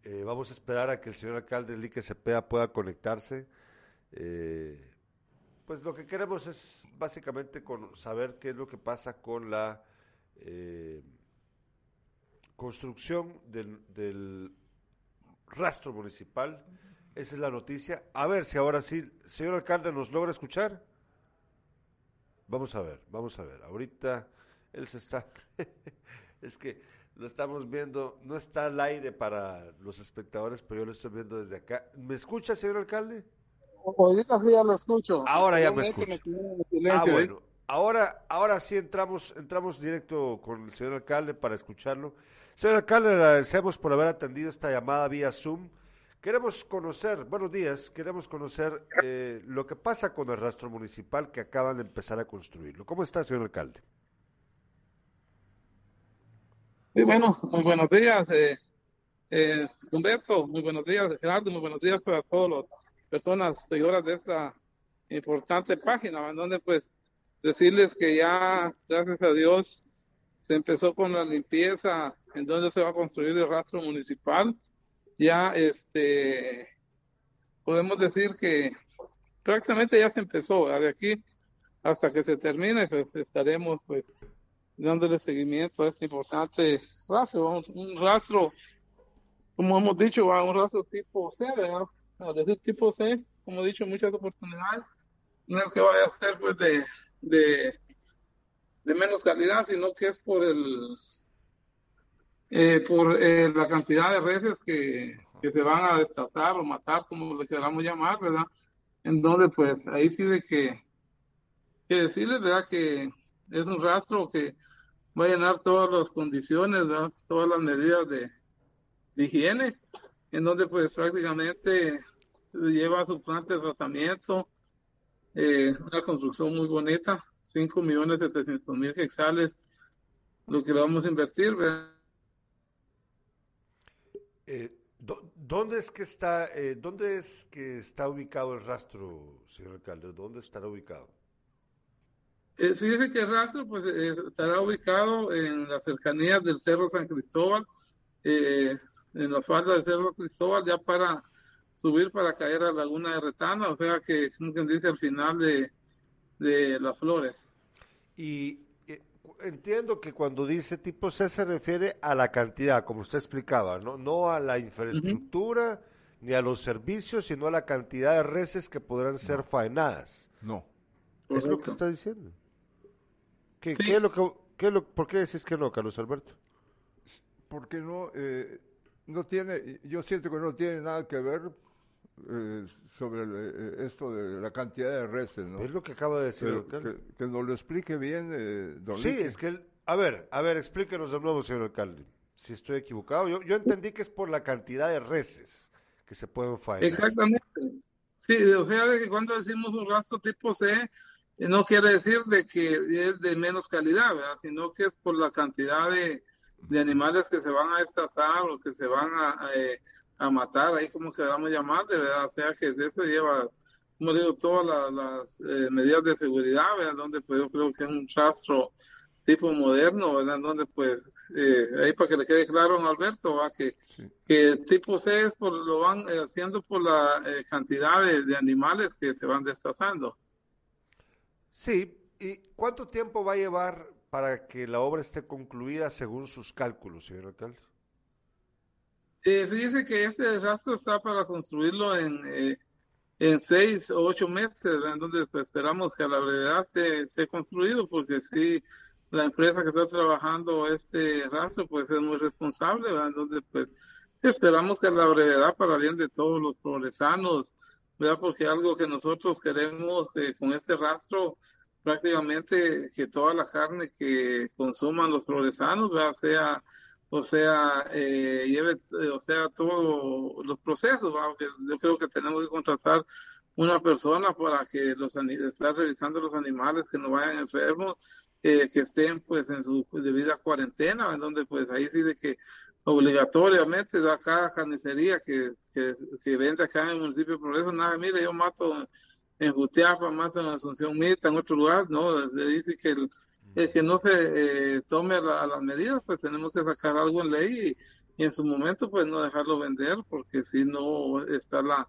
[SPEAKER 1] Eh, vamos a esperar a que el señor alcalde Lique Cepeda pueda conectarse. Eh, pues lo que queremos es básicamente con saber qué es lo que pasa con la eh, construcción del, del, rastro municipal. Esa es la noticia. A ver si ahora sí, señor alcalde, nos logra escuchar. Vamos a ver, vamos a ver. Ahorita él se está... (laughs) es que lo estamos viendo, no está al aire para los espectadores, pero yo lo estoy viendo desde acá. ¿Me escucha, señor alcalde?
[SPEAKER 4] Ahorita sí ya lo escucho.
[SPEAKER 1] Ahora ya me escucho. Ah, bueno. Ahora, ahora sí entramos, entramos directo con el señor alcalde para escucharlo. Señor alcalde, le agradecemos por haber atendido esta llamada vía Zoom. Queremos conocer, buenos días, queremos conocer eh, lo que pasa con el rastro municipal que acaban de empezar a construirlo. ¿Cómo está, señor alcalde?
[SPEAKER 4] Muy bueno, muy buenos días, eh, eh, Humberto, muy buenos días, Gerardo, muy buenos días para todas las personas seguidoras de esta importante página, donde pues decirles que ya, gracias a Dios, se empezó con la limpieza, en donde se va a construir el rastro municipal. Ya, este, podemos decir que prácticamente ya se empezó, de aquí hasta que se termine, pues estaremos pues dándole seguimiento a este importante rastro, un, rastro, como hemos dicho, un rastro tipo C, ¿verdad? decir tipo C, como he dicho muchas oportunidades, no es que vaya a ser pues de, de, de menos calidad, sino que es por el eh, por eh, la cantidad de reses que, que se van a destazar o matar, como le queramos llamar, ¿verdad? En donde pues ahí sí de que, que decirles, ¿verdad? Que es un rastro que va a llenar todas las condiciones, todas las medidas de, higiene, en donde pues prácticamente lleva su planta de tratamiento, eh, una construcción muy bonita, 5 millones de 300 mil hectáreas, lo que vamos a invertir.
[SPEAKER 1] Eh, ¿Dónde es que está, eh, dónde es que está ubicado el rastro, señor alcalde? ¿Dónde estará ubicado?
[SPEAKER 4] Eh, se dice que el rastro pues, eh, estará ubicado en las cercanías del Cerro San Cristóbal, eh, en la falda del Cerro Cristóbal, ya para subir para caer a la Laguna de Retana, o sea que, como quien dice, al final de, de las flores.
[SPEAKER 1] Y entiendo que cuando dice tipo C se refiere a la cantidad, como usted explicaba, no, no a la infraestructura ni a los servicios, sino a la cantidad de reses que podrán ser faenadas.
[SPEAKER 2] No.
[SPEAKER 1] Es lo que está diciendo. ¿Qué, es lo que, qué lo, ¿Por qué decís que no, Carlos Alberto?
[SPEAKER 2] Porque no, eh, no tiene, yo siento que no tiene nada que ver eh, sobre eh, esto de la cantidad de reses, ¿no?
[SPEAKER 1] Es lo que acaba de decir.
[SPEAKER 2] Que, que, nos lo explique bien, don
[SPEAKER 1] Sí, es que, a ver, a ver, explíquenos de nuevo, señor alcalde, si estoy equivocado. Yo, yo entendí que es por la cantidad de reses que se pueden faenar.
[SPEAKER 4] Exactamente. Sí, o sea, de que cuando decimos un rastro tipo C, no quiere decir de que es de menos calidad, ¿verdad? sino que es por la cantidad de, de animales que se van a destazar o que se van a, eh, a, matar, ahí como queramos llamarle, ¿verdad? O sea que eso lleva, como digo, todas las, eh, medidas de seguridad, ¿verdad? Donde pues yo creo que es un rastro tipo moderno, ¿verdad? Donde pues, eh, ahí para que le quede claro a Alberto, ¿verdad? Que, que tipo C es por, lo van haciendo por la cantidad de, de animales que se van destazando.
[SPEAKER 1] Sí, ¿y cuánto tiempo va a llevar para que la obra esté concluida según sus cálculos, señor alcalde?
[SPEAKER 4] Eh, fíjese que este rastro está para construirlo en, eh, en seis o ocho meses, entonces pues, esperamos que a la brevedad esté, construido, porque si la empresa que está trabajando este rastro pues es muy responsable, entonces pues esperamos que a la brevedad para bien de todos los progresanos, ¿verdad? porque algo que nosotros queremos eh, con este rastro prácticamente que toda la carne que consuman los progresanos, sea o sea, eh, lleve, eh, o sea, todos los procesos, yo creo que tenemos que contratar una persona para que los estar revisando los animales que no vayan enfermos, eh, que estén pues en su debida cuarentena, en donde pues ahí sí de que obligatoriamente da cada carnicería que, que, que, vende acá en el municipio de Progreso, nada, mire, yo mato en Jutiapa, mato en Asunción Mita, en otro lugar, no, le dice que el, que no se eh, tome a las medidas, pues tenemos que sacar algo en ley y, en su momento pues no dejarlo vender, porque si no está la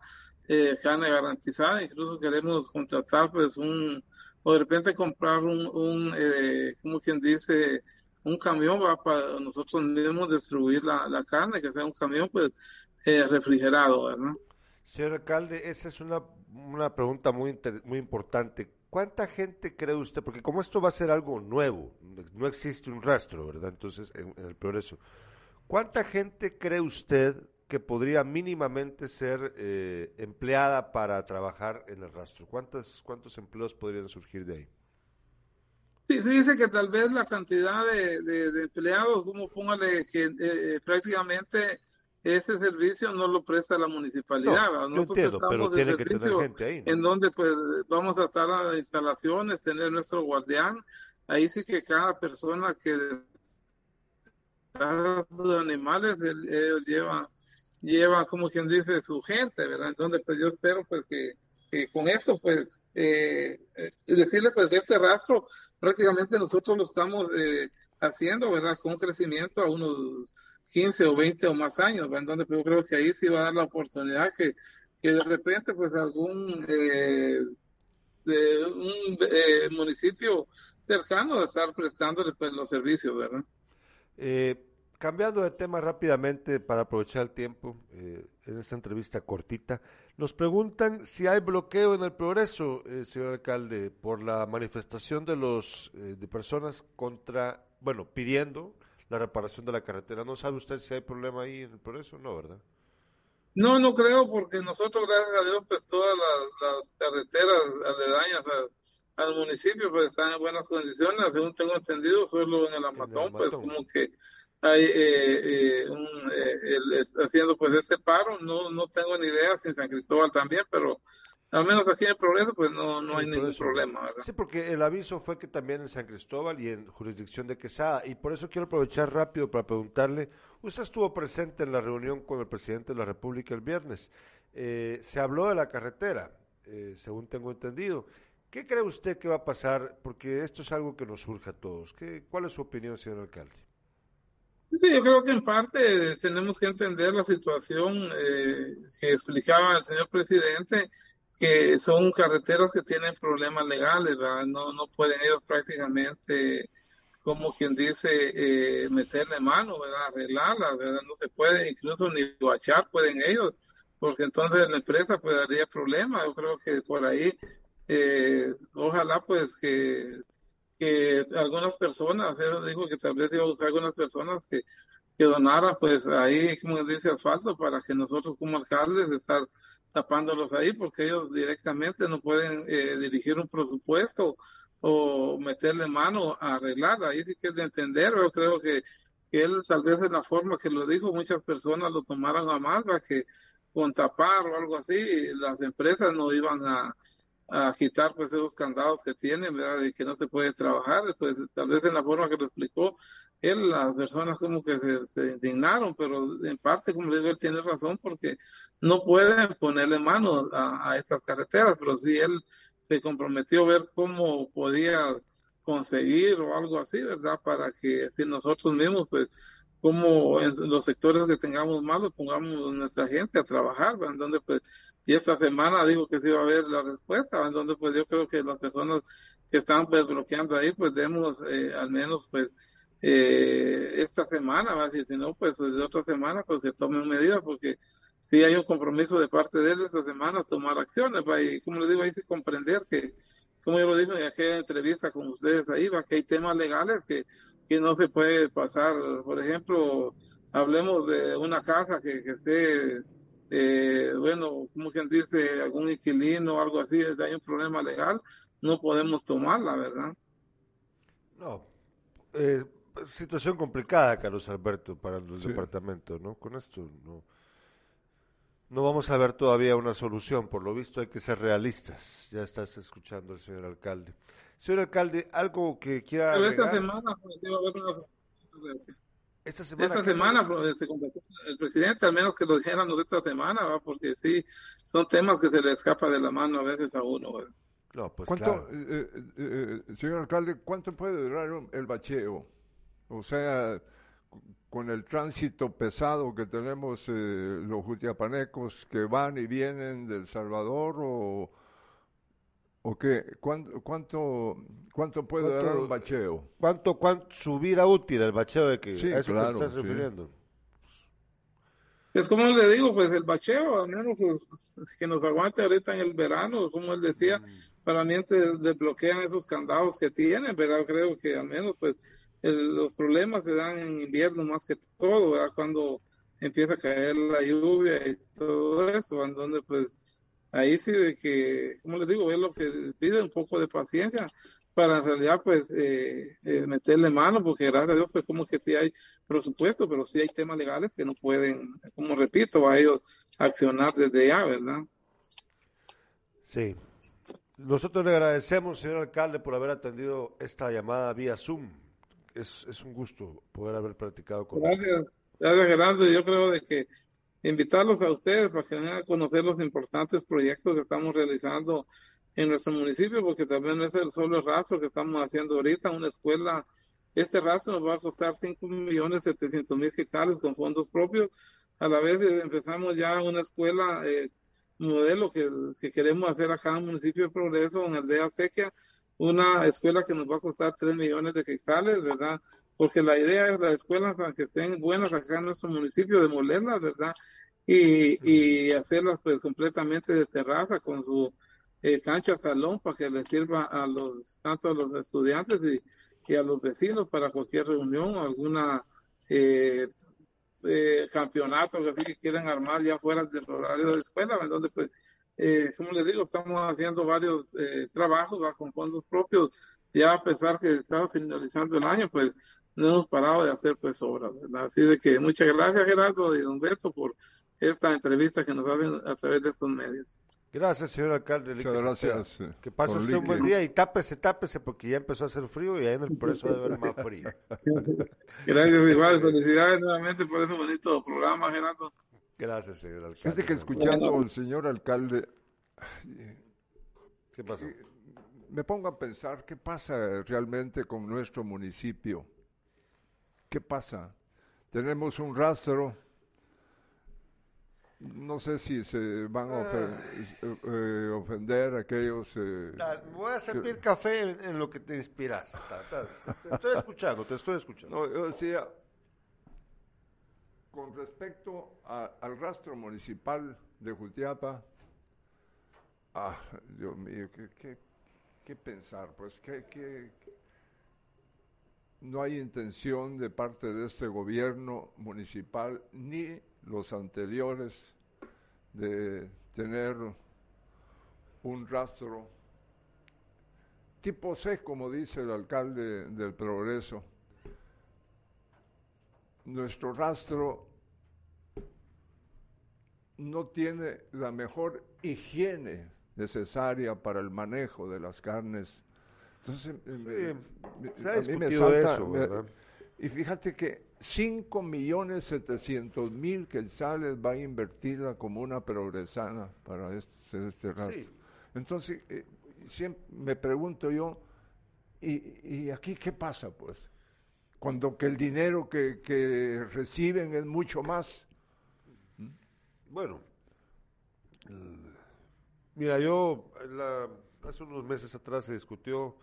[SPEAKER 4] eh, carne garantizada, incluso queremos contratar pues un, o de repente comprar un, un eh, como quien dice, un camión va para nosotros mismos distribuir la, la carne, que sea un camión pues eh, refrigerado, ¿verdad?
[SPEAKER 1] Señor alcalde, esa es una, una pregunta muy, muy importante. ¿Cuánta gente cree usted? Porque como esto va a ser algo nuevo, no existe un rastro, ¿verdad? Entonces, en, el progreso. ¿Cuánta gente cree usted que podría mínimamente ser eh, empleada para trabajar en el rastro? ¿Cuántos, ¿Cuántos empleos podrían surgir de ahí?
[SPEAKER 4] Sí, dice que tal vez la cantidad de, de, empleados, como póngale que eh, eh, prácticamente ese servicio no lo presta la municipalidad.
[SPEAKER 1] No, Nosotros entiendo, pero tiene que tener gente ahí.
[SPEAKER 4] En donde pues vamos a estar a las instalaciones, tener nuestro guardián. Ahí sí que cada persona que los animales, ellos llevan, llevan, como quien dice, su gente, ¿verdad? Entonces, pues yo espero pues que, con esto, pues, eh, eh, decirle pues de este rastro, prácticamente nosotros lo estamos eh, haciendo, ¿verdad? Con un crecimiento a unos 15 o 20 o más años, ¿verdad? Donde yo creo que ahí sí va a dar la oportunidad que, que de repente pues algún eh, de un eh, municipio cercano a estar prestándole pues los servicios, ¿verdad?
[SPEAKER 1] Eh, cambiando de tema rápidamente para aprovechar el tiempo eh, en esta entrevista cortita, nos preguntan si hay bloqueo en el progreso, eh, señor alcalde, por la manifestación de los eh, de personas contra, bueno, pidiendo la reparación de la carretera. ¿No sabe usted si hay problema ahí en el progreso? No, ¿verdad?
[SPEAKER 4] No, no creo, porque nosotros, gracias a Dios, pues todas las, carreteras aledañas al municipio pues están en buenas condiciones, según tengo entendido, solo en el Amatón, pues como que hay eh, eh, un, eh, haciendo pues este paro, no, no tengo ni idea si en San Cristóbal también, pero al menos aquí en el Progreso, pues no, no hay ningún problema. ¿verdad?
[SPEAKER 1] Sí, porque el aviso fue que también en San Cristóbal y en jurisdicción de Quesada, y por eso quiero aprovechar rápido para preguntarle, usted estuvo presente en la reunión con el presidente de la República el viernes, eh, se habló de la carretera, eh, según tengo entendido. ¿Qué cree usted que va a pasar? Porque esto es algo que nos surge a todos. ¿Qué, ¿Cuál es su opinión, señor alcalde?
[SPEAKER 4] Sí, yo creo que en parte tenemos que entender la situación eh, que explicaba el señor presidente que son carreteras que tienen problemas legales, ¿verdad? No, no pueden ellos prácticamente, como quien dice, eh, meterle mano, ¿verdad? Arreglarlas, ¿verdad? No se puede, incluso ni guachar pueden ellos, porque entonces la empresa pues daría problemas. Yo creo que por ahí, eh, ojalá pues que, que algunas personas, eso dijo que tal vez iba a buscar algunas personas que, que donaran pues ahí, como dice, asfalto para que nosotros como alcaldes estar tapándolos ahí porque ellos directamente no pueden eh, dirigir un presupuesto o meterle mano a arreglar. Ahí sí que es de entender. Yo creo que, él tal vez en la forma que lo dijo, muchas personas lo tomaron a mal, que con tapar o algo así, las empresas no iban a, a quitar pues esos candados que tienen, ¿verdad? Y que no se puede trabajar. Pues tal vez en la forma que lo explicó, él, las personas como que se, indignaron, pero en parte, como le digo, él tiene razón porque no pueden ponerle mano a, estas carreteras, pero si él se comprometió a ver cómo podía conseguir o algo así, ¿verdad? Para que si nosotros mismos, pues, como en los sectores que tengamos malos, pongamos nuestra gente a trabajar, ¿verdad? Donde, pues, y esta semana dijo que se iba a ver la respuesta, en donde, pues, yo creo que las personas que están, pues, bloqueando ahí, pues, demos eh, al menos, pues, eh, esta semana, ¿va? Si, si no, pues de otra semana, pues se tomen medidas, porque si hay un compromiso de parte de él esta semana, tomar acciones, ¿va? Y como le digo, hay que comprender que, como yo lo dije en aquella entrevista con ustedes ahí, ¿va? Que hay temas legales que, que no se puede pasar. Por ejemplo, hablemos de una casa que, que esté, eh, bueno, como quien dice, algún inquilino o algo así, hay un problema legal, no podemos tomarla, ¿verdad?
[SPEAKER 1] No. Eh, situación complicada, Carlos Alberto, para el departamento, ¿no? Con esto no, no vamos a ver todavía una solución. Por lo visto hay que ser realistas. Ya estás escuchando al señor alcalde. Señor alcalde, algo que quiera
[SPEAKER 4] esta semana pues,
[SPEAKER 1] esta semana.
[SPEAKER 4] Esta semana pues, se el presidente, al menos que lo dijéramos esta semana, ¿va? porque sí, son temas que se le escapa de la mano a veces a uno. ¿va?
[SPEAKER 1] No, pues
[SPEAKER 2] ¿Cuánto,
[SPEAKER 1] claro.
[SPEAKER 2] eh, eh, eh, señor alcalde, cuánto puede durar el bacheo? O sea, con el tránsito pesado que tenemos eh, los jutiapanecos que van y vienen del Salvador o, o qué, ¿cuánto, cuánto, cuánto puede
[SPEAKER 1] ¿Cuánto-
[SPEAKER 2] durar un bacheo?
[SPEAKER 1] ¿Cuánto, cuánto su vida útil el bacheo de que
[SPEAKER 2] Sí,
[SPEAKER 1] a eso
[SPEAKER 2] claro,
[SPEAKER 1] te estás
[SPEAKER 2] sí.
[SPEAKER 1] refiriendo?
[SPEAKER 4] Es como le digo, pues el bacheo, al menos pues, que nos aguante ahorita en el verano, como él decía, para mientras desbloquean esos candados que tienen, ¿verdad? Creo que al menos pues el- los problemas se dan en invierno más que todo, ¿verdad? Cuando empieza a caer la lluvia y todo eso, en donde pues ahí sí de que, como les digo, es lo que pide un poco de paciencia para en realidad pues eh, eh, meterle mano, porque gracias a Dios pues como que sí hay presupuesto, pero sí hay temas legales que no pueden, como repito, a ellos accionar desde ya, ¿verdad?
[SPEAKER 1] Sí. Nosotros le agradecemos, señor alcalde, por haber atendido esta llamada vía Zoom. Es, es un gusto poder haber platicado con usted.
[SPEAKER 4] Gracias, gracias Gerardo. Yo creo de que invitarlos a ustedes para que vengan a conocer los importantes proyectos que estamos realizando en nuestro municipio, porque también es el solo rastro que estamos haciendo ahorita, una escuela. Este rastro nos va a costar 5 millones 700 mil quetzales con fondos propios. A la vez eh, empezamos ya una escuela eh, modelo que, que queremos hacer acá en el municipio de Progreso, en Aldea Sequia, una escuela que nos va a costar 3 millones de quetzales, ¿verdad? Porque la idea es las escuelas, aunque estén buenas acá en nuestro municipio, demolerlas, ¿verdad? Y, y hacerlas pues completamente de terraza con su eh, cancha salón para que les sirva a los, tanto a los estudiantes y, y a los vecinos para cualquier reunión o alguna eh, eh, campeonato que así que quieran armar ya fuera del horario de la escuela, en donde pues, eh, como les digo, estamos haciendo varios eh, trabajos ¿va? con fondos propios, ya a pesar que estamos finalizando el año, pues no hemos parado de hacer pues obras, ¿verdad? Así de que muchas gracias Gerardo y don Beto por esta entrevista que nos hacen a través de estos medios.
[SPEAKER 1] Gracias, señor alcalde.
[SPEAKER 2] Muchas gracias, eh,
[SPEAKER 1] Que pase usted un buen día y tápese, tápese, porque ya empezó a hacer frío y ahí en el preso debe haber más frío. (laughs)
[SPEAKER 4] Gracias igual, felicidades nuevamente por ese bonito programa Gerardo.
[SPEAKER 1] Gracias, señor alcalde.
[SPEAKER 2] Fíjate que escuchando al señor alcalde,
[SPEAKER 1] ¿Qué pasó?
[SPEAKER 2] me pongo a pensar qué pasa realmente con nuestro municipio. ¿Qué pasa? Tenemos un rastro, no sé si se van a ofe- eh, eh, ofender aquellos... eh,
[SPEAKER 1] Ah, voy a servir café en, en lo que te inspiras. Te estoy escuchando, te estoy escuchando.
[SPEAKER 2] No, yo decía, con respecto a- al rastro municipal de Jutiapa, ah, Dios mío, ¿qué, qué, qué pensar? Pues que, que- no hay intención de parte de este gobierno municipal ni los anteriores de tener un rastro tipo C, como dice el alcalde del Progreso. Nuestro rastro no tiene la mejor higiene necesaria para el manejo de las carnes. Entonces, me-
[SPEAKER 1] se ha
[SPEAKER 2] a mí me
[SPEAKER 1] discutido
[SPEAKER 2] salta,
[SPEAKER 1] eso,
[SPEAKER 2] me-
[SPEAKER 1] ¿verdad?
[SPEAKER 2] y fíjate que 5 millones 700 mil quetzales va a invertir la comuna progresana para este, este rastro.
[SPEAKER 1] Sí.
[SPEAKER 2] Entonces, eh, siempre me pregunto yo, ¿y, y aquí qué pasa pues? Cuando que el dinero que, que reciben es mucho más.
[SPEAKER 1] Bueno, mira, yo la- hace unos meses atrás se discutió,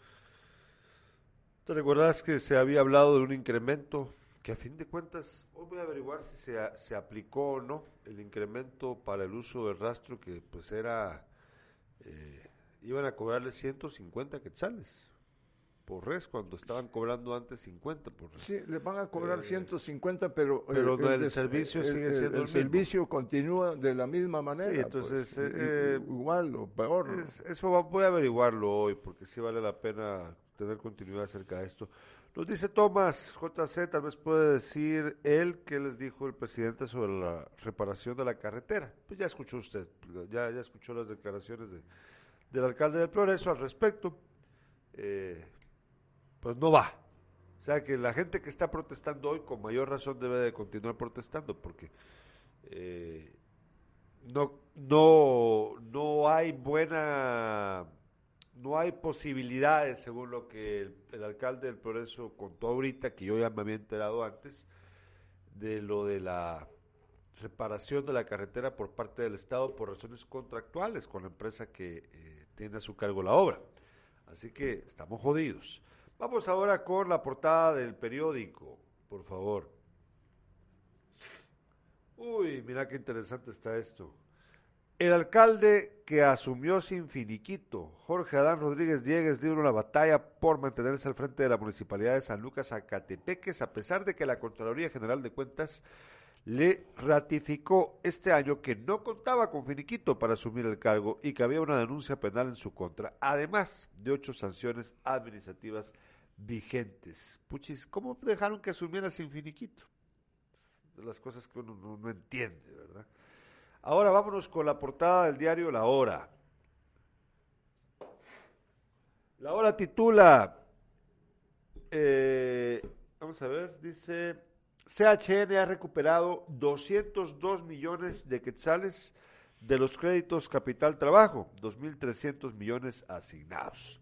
[SPEAKER 1] ¿te recuerdas que se había hablado de un incremento? Que a fin de cuentas, hoy voy a averiguar si se, se aplicó o no el incremento para el uso del rastro que pues era, eh, iban a cobrarle 150 quetzales por res cuando estaban cobrando antes 50 por res.
[SPEAKER 2] Sí, le van a cobrar
[SPEAKER 1] Eh,
[SPEAKER 2] 150, pero,
[SPEAKER 1] pero
[SPEAKER 2] eh,
[SPEAKER 1] el
[SPEAKER 2] des-
[SPEAKER 1] servicio
[SPEAKER 2] el-
[SPEAKER 1] sigue
[SPEAKER 2] el-
[SPEAKER 1] siendo
[SPEAKER 2] el
[SPEAKER 1] el
[SPEAKER 2] servicio continúa de la misma manera.
[SPEAKER 1] entonces,
[SPEAKER 2] pues,
[SPEAKER 1] eh, eh,
[SPEAKER 2] igual o peor.
[SPEAKER 1] Es- eso va- voy a averiguarlo hoy porque sí vale la pena tener continuidad acerca de esto. Nos dice Tomás JC, tal vez puede decir él qué les dijo el presidente sobre la reparación de la carretera. Pues ya escuchó usted, ya, ya escuchó las declaraciones de- del alcalde del Progreso al respecto. Eh, pues no va, O sea que la gente que está protestando hoy con mayor razón debe de continuar protestando porque eh, no, no, no hay buena, no hay posibilidades, según lo que el, alcalde del Progreso contó ahorita, que yo ya me había enterado antes, de lo de la reparación de la carretera por parte del Estado por razones contractuales con la empresa que eh, tiene a su cargo la obra. Así que estamos jodidos. Vamos ahora con la portada del periódico, por favor. Uy, mira qué interesante está esto. El alcalde que asumió sin finiquito, Jorge Adán Rodríguez Diegues, dio una batalla por mantenerse al frente de la municipalidad de San Lucas Acatepeques, a pesar de que la Contraloría General de Cuentas le ratificó este año que no contaba con finiquito para asumir el cargo y que había una denuncia penal en su contra, además de ocho sanciones administrativas vigentes. Puchis, ¿cómo dejaron que asumiera sin finiquito? De las cosas que uno no, entiende, ¿verdad? Ahora vámonos con la portada del diario La Hora. La Hora titula, eh, vamos a ver, dice, CHN ha recuperado 202 millones de quetzales de los créditos capital trabajo, 2.300 millones asignados.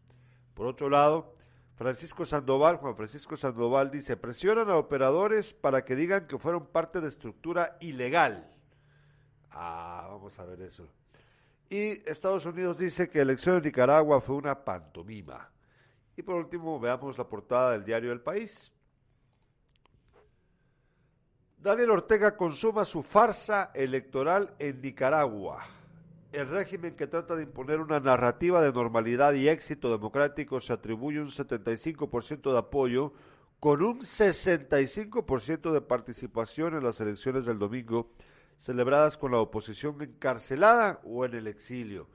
[SPEAKER 1] Por otro lado, Francisco Sandoval, Juan Francisco Sandoval dice, presionan a operadores para que digan que fueron parte de estructura ilegal. Ah, vamos a ver eso. Y Estados Unidos dice que la elección de Nicaragua fue una pantomima. Y por último, veamos la portada del diario El País. Daniel Ortega consuma su farsa electoral en Nicaragua. El régimen que trata de imponer una narrativa de normalidad y éxito democrático se atribuye un 75% de apoyo con un 65% de participación en las elecciones del domingo celebradas con la oposición encarcelada o en el exilio.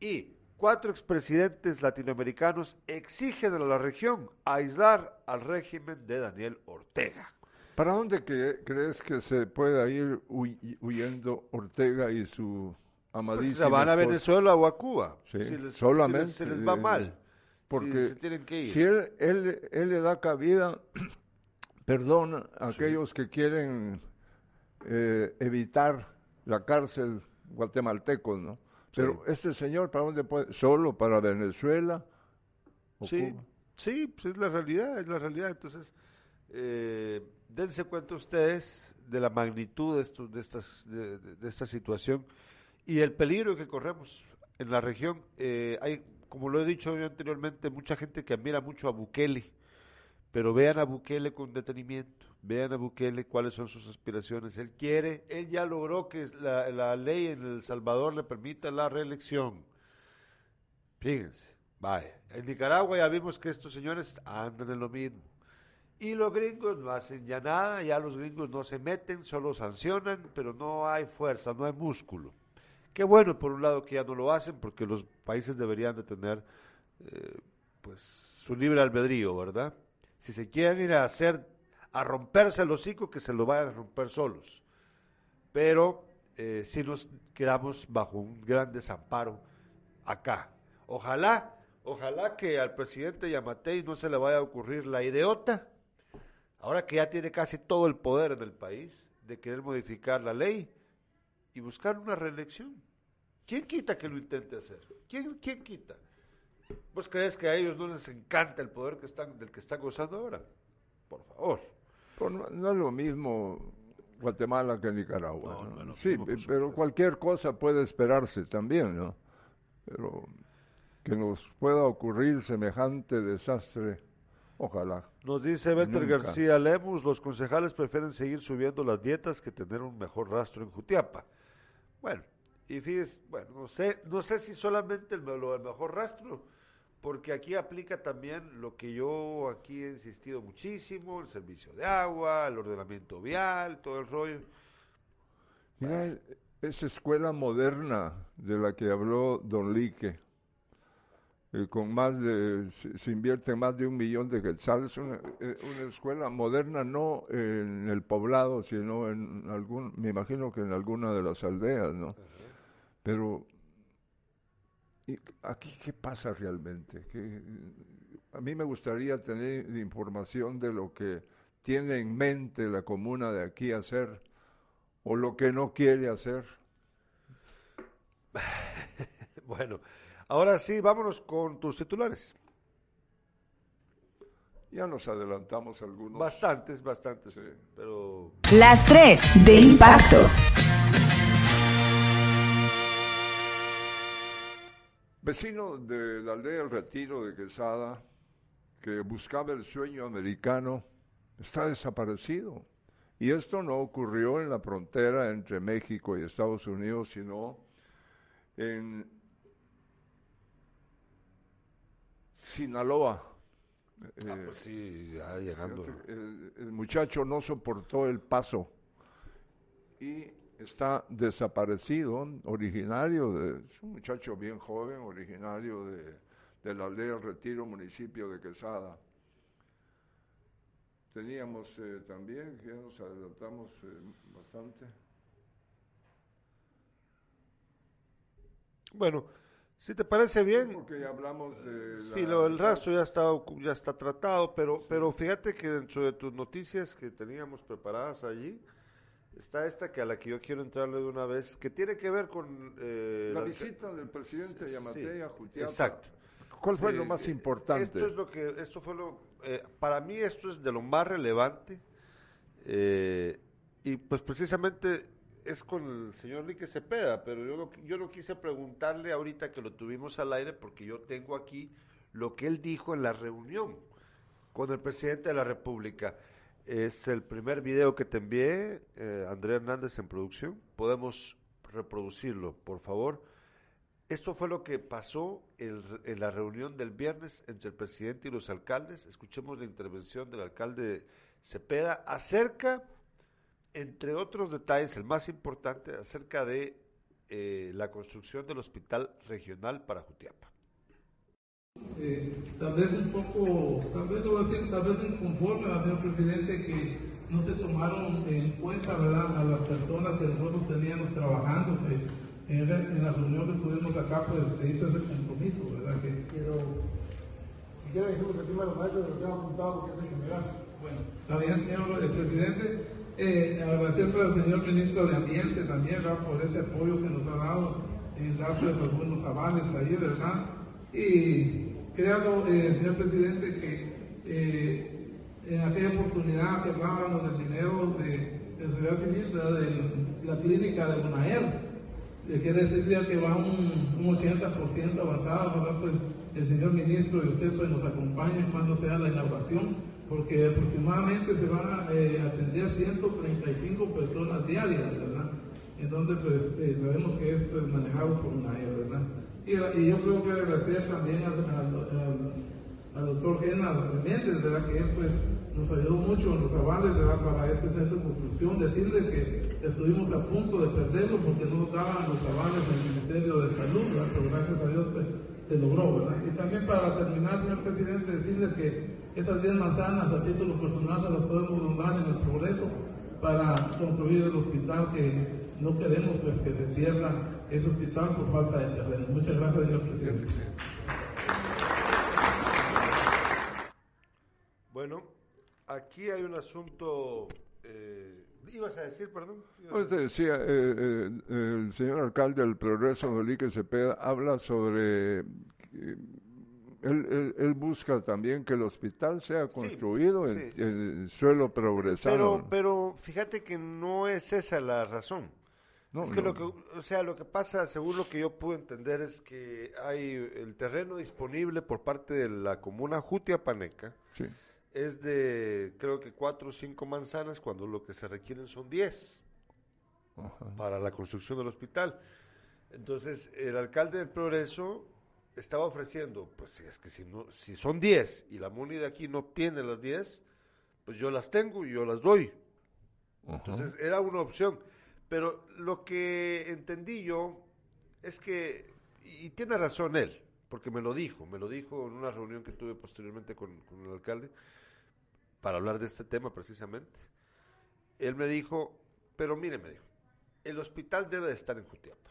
[SPEAKER 1] Y cuatro expresidentes latinoamericanos exigen a la región aislar al régimen de Daniel Ortega.
[SPEAKER 2] ¿Para dónde crees que se pueda ir huyendo Ortega y su amadísima
[SPEAKER 1] pues se van a? Venezuela o a Cuba.
[SPEAKER 2] Sí,
[SPEAKER 1] si les,
[SPEAKER 2] solamente.
[SPEAKER 1] Si les, se les va mal.
[SPEAKER 2] Porque
[SPEAKER 1] si se tienen que ir.
[SPEAKER 2] si él, él, él le da cabida, (clears throat) perdón, a aquellos que quieren eh, evitar la cárcel guatemaltecos, ¿no? Pero este señor, ¿para dónde puede? ¿Solo para Venezuela? o
[SPEAKER 1] Sí,
[SPEAKER 2] Cuba?
[SPEAKER 1] sí, pues es la realidad, es la realidad. Entonces, eh, dense cuenta ustedes de la magnitud de, estos, de, estas, de, de- de esta situación y el peligro que corremos en la región. Eh, hay, como lo he dicho yo anteriormente, mucha gente que admira mucho a Bukele, pero vean a Bukele con detenimiento, vean a Bukele cuáles son sus aspiraciones. Él quiere, él ya logró que la, la ley en El Salvador le permita la reelección. Fíjense, vaya. En Nicaragua ya vimos que estos señores andan en lo mismo. Y los gringos no hacen ya nada, ya los gringos no se meten, solo sancionan, pero no hay fuerza, no hay músculo. Qué bueno, por un lado, que ya no lo hacen, porque los países deberían de tener eh, pues su libre albedrío, ¿verdad? Si se quieren ir a hacer, a romperse el hocico, que se lo vayan a romper solos. Pero eh, si nos quedamos bajo un gran desamparo acá. Ojalá, ojalá que al presidente Yamatei no se le vaya a ocurrir la idiota, ahora que ya tiene casi todo el poder en el país, de querer modificar la ley y buscar una reelección. ¿Quién quita que lo intente hacer? ¿Quién, quién quita? ¿Vos crees que a ellos no les encanta el poder que están, del que están gozando ahora? Por favor.
[SPEAKER 2] Pero no, no es lo mismo Guatemala que Nicaragua.
[SPEAKER 1] No,
[SPEAKER 2] ¿no?
[SPEAKER 1] lo
[SPEAKER 2] sí, pero cualquier cosa puede esperarse también, ¿no? Pero que nos pueda ocurrir semejante desastre, ojalá.
[SPEAKER 1] Nos dice
[SPEAKER 2] Nunca.
[SPEAKER 1] García Lemus, los concejales prefieren seguir subiendo las dietas que tener un mejor rastro en Jutiapa. Bueno, y fíjese, bueno, no sé, no sé si solamente el, lo del mejor rastro, porque aquí aplica también lo que yo aquí he insistido muchísimo, el servicio de agua, el ordenamiento vial, todo el rollo.
[SPEAKER 2] Mira, esa escuela moderna de la que habló Don Lique, eh, con más de, se, se invierte más de un millón de quetzales, una, eh, una escuela moderna no en el poblado, sino en algún, me imagino que en alguna de las aldeas, ¿no? Pero, ¿y aquí qué pasa realmente? ¿Qué- a mí me gustaría tener información de lo que tiene en mente la comuna de aquí hacer o lo que no quiere hacer. (laughs)
[SPEAKER 1] bueno, ahora sí, vámonos con tus titulares.
[SPEAKER 2] Ya nos adelantamos algunos.
[SPEAKER 1] Bastantes, bastantes, sí. pero...
[SPEAKER 3] Las tres de impacto.
[SPEAKER 2] Vecino de la aldea El Retiro de Quesada, que buscaba el sueño americano, está desaparecido. Y esto no ocurrió en la frontera entre México y Estados Unidos, sino en Sinaloa.
[SPEAKER 1] Ah, eh, pues sí, ya llegando.
[SPEAKER 2] El, el, muchacho no soportó el paso y está desaparecido, originario de, es un muchacho bien joven, originario de, de la aldea Retiro, municipio de Quesada. Teníamos eh, también, ya nos adelantamos eh, bastante.
[SPEAKER 1] Bueno, si te parece bien.
[SPEAKER 2] porque ya hablamos de.
[SPEAKER 1] Sí, lo, el rastro ya está, ya está tratado, pero, pero fíjate que dentro de tus noticias que teníamos preparadas allí, está esta que a la que yo quiero entrarle de una vez, que tiene que ver con...
[SPEAKER 2] Eh, la, la, visita del presidente Yamate
[SPEAKER 1] sí,
[SPEAKER 2] a Jutiapa.
[SPEAKER 1] Exacto.
[SPEAKER 2] ¿Cuál fue lo más importante?
[SPEAKER 1] Esto es lo que, esto fue lo, eh, para mí esto es de lo más relevante eh, y pues precisamente es con el señor Lique Cepeda, pero yo no, yo no quise preguntarle ahorita que lo tuvimos al aire porque yo tengo aquí lo que él dijo en la reunión con el presidente de la República. Es el primer video que te envié, eh, Andrea Hernández en producción. Podemos reproducirlo, por favor. Esto fue lo que pasó en, en, la reunión del viernes entre el presidente y los alcaldes. Escuchemos la intervención del alcalde Cepeda acerca, entre otros detalles, el más importante, acerca de eh, la construcción del hospital regional para Jutiapa.
[SPEAKER 4] Eh, tal vez un poco, tal vez lo voy a decir, tal vez inconforme, señor presidente, que no se tomaron en cuenta ¿verdad? a las personas que nosotros teníamos trabajando, que en, en, la reunión que tuvimos acá, pues se hizo ese compromiso, ¿verdad? Que,
[SPEAKER 5] Pero, si quiere dejemos el tema de los maestros de lo que han apuntado, porque es el general.
[SPEAKER 4] Bueno, también, señor el presidente, eh, agradeciendo al señor ministro de Ambiente también, ¿verdad? Por ese apoyo que nos ha dado en darle algunos avales ahí, ¿verdad? Y créalo, eh, señor presidente, que eh, en aquella oportunidad que hablábamos del dinero de, de sociedad civil, de la clínica de Bonaer, quiere decir que va un, un 80% avanzado, ¿verdad? Pues el señor ministro y usted pues nos acompañen cuando sea la inauguración, porque aproximadamente se van a eh, atender 135 personas diarias, ¿verdad? En donde pues eh, sabemos que esto es manejado por una ¿verdad? Y, yo creo que agradecer también al, al, al, doctor Gena Reméndez, ¿verdad? Que él pues nos ayudó mucho en los avales ¿verdad? para este centro de construcción, decirles que estuvimos a punto de perderlo porque no nos daban los avales del Ministerio de Salud, ¿verdad? pero gracias a Dios pues, se logró. ¿verdad? Y también para terminar, señor presidente, decirles que esas 10 manzanas a título personal se las podemos donar en el progreso para construir el hospital que no queremos pues, que se pierda ese hospital por falta de terreno. Muchas gracias, señor presidente.
[SPEAKER 1] Bueno, aquí hay un asunto eh, ¿Ibas a decir, perdón?
[SPEAKER 2] Pues te decía, eh, eh, el señor alcalde del Progreso, Jolique Cepeda, habla sobre... Eh, él, él, él, busca también que el hospital sea construido sí, en, sí, en, el suelo progresado.
[SPEAKER 1] Pero, pero fíjate que no es esa la razón. No, es que no. lo que, o sea, lo que pasa, según lo que yo pude entender, es que hay el terreno disponible por parte de la comuna Jutiapaneca.
[SPEAKER 2] Sí
[SPEAKER 1] es de creo que cuatro o cinco manzanas cuando lo que se requieren son diez para la construcción del hospital. Entonces, el alcalde del Progreso estaba ofreciendo, pues es que si, no, si son diez y la MUNI de aquí no tiene las diez, pues yo las tengo y yo las doy. -huh. Entonces, era una opción. Pero lo que entendí yo es que, y tiene razón él, porque me lo dijo, me lo dijo en una reunión que tuve posteriormente con, el alcalde, para hablar de este tema precisamente. Él me dijo, pero mire, me dijo, el hospital debe de estar en Jutiapa.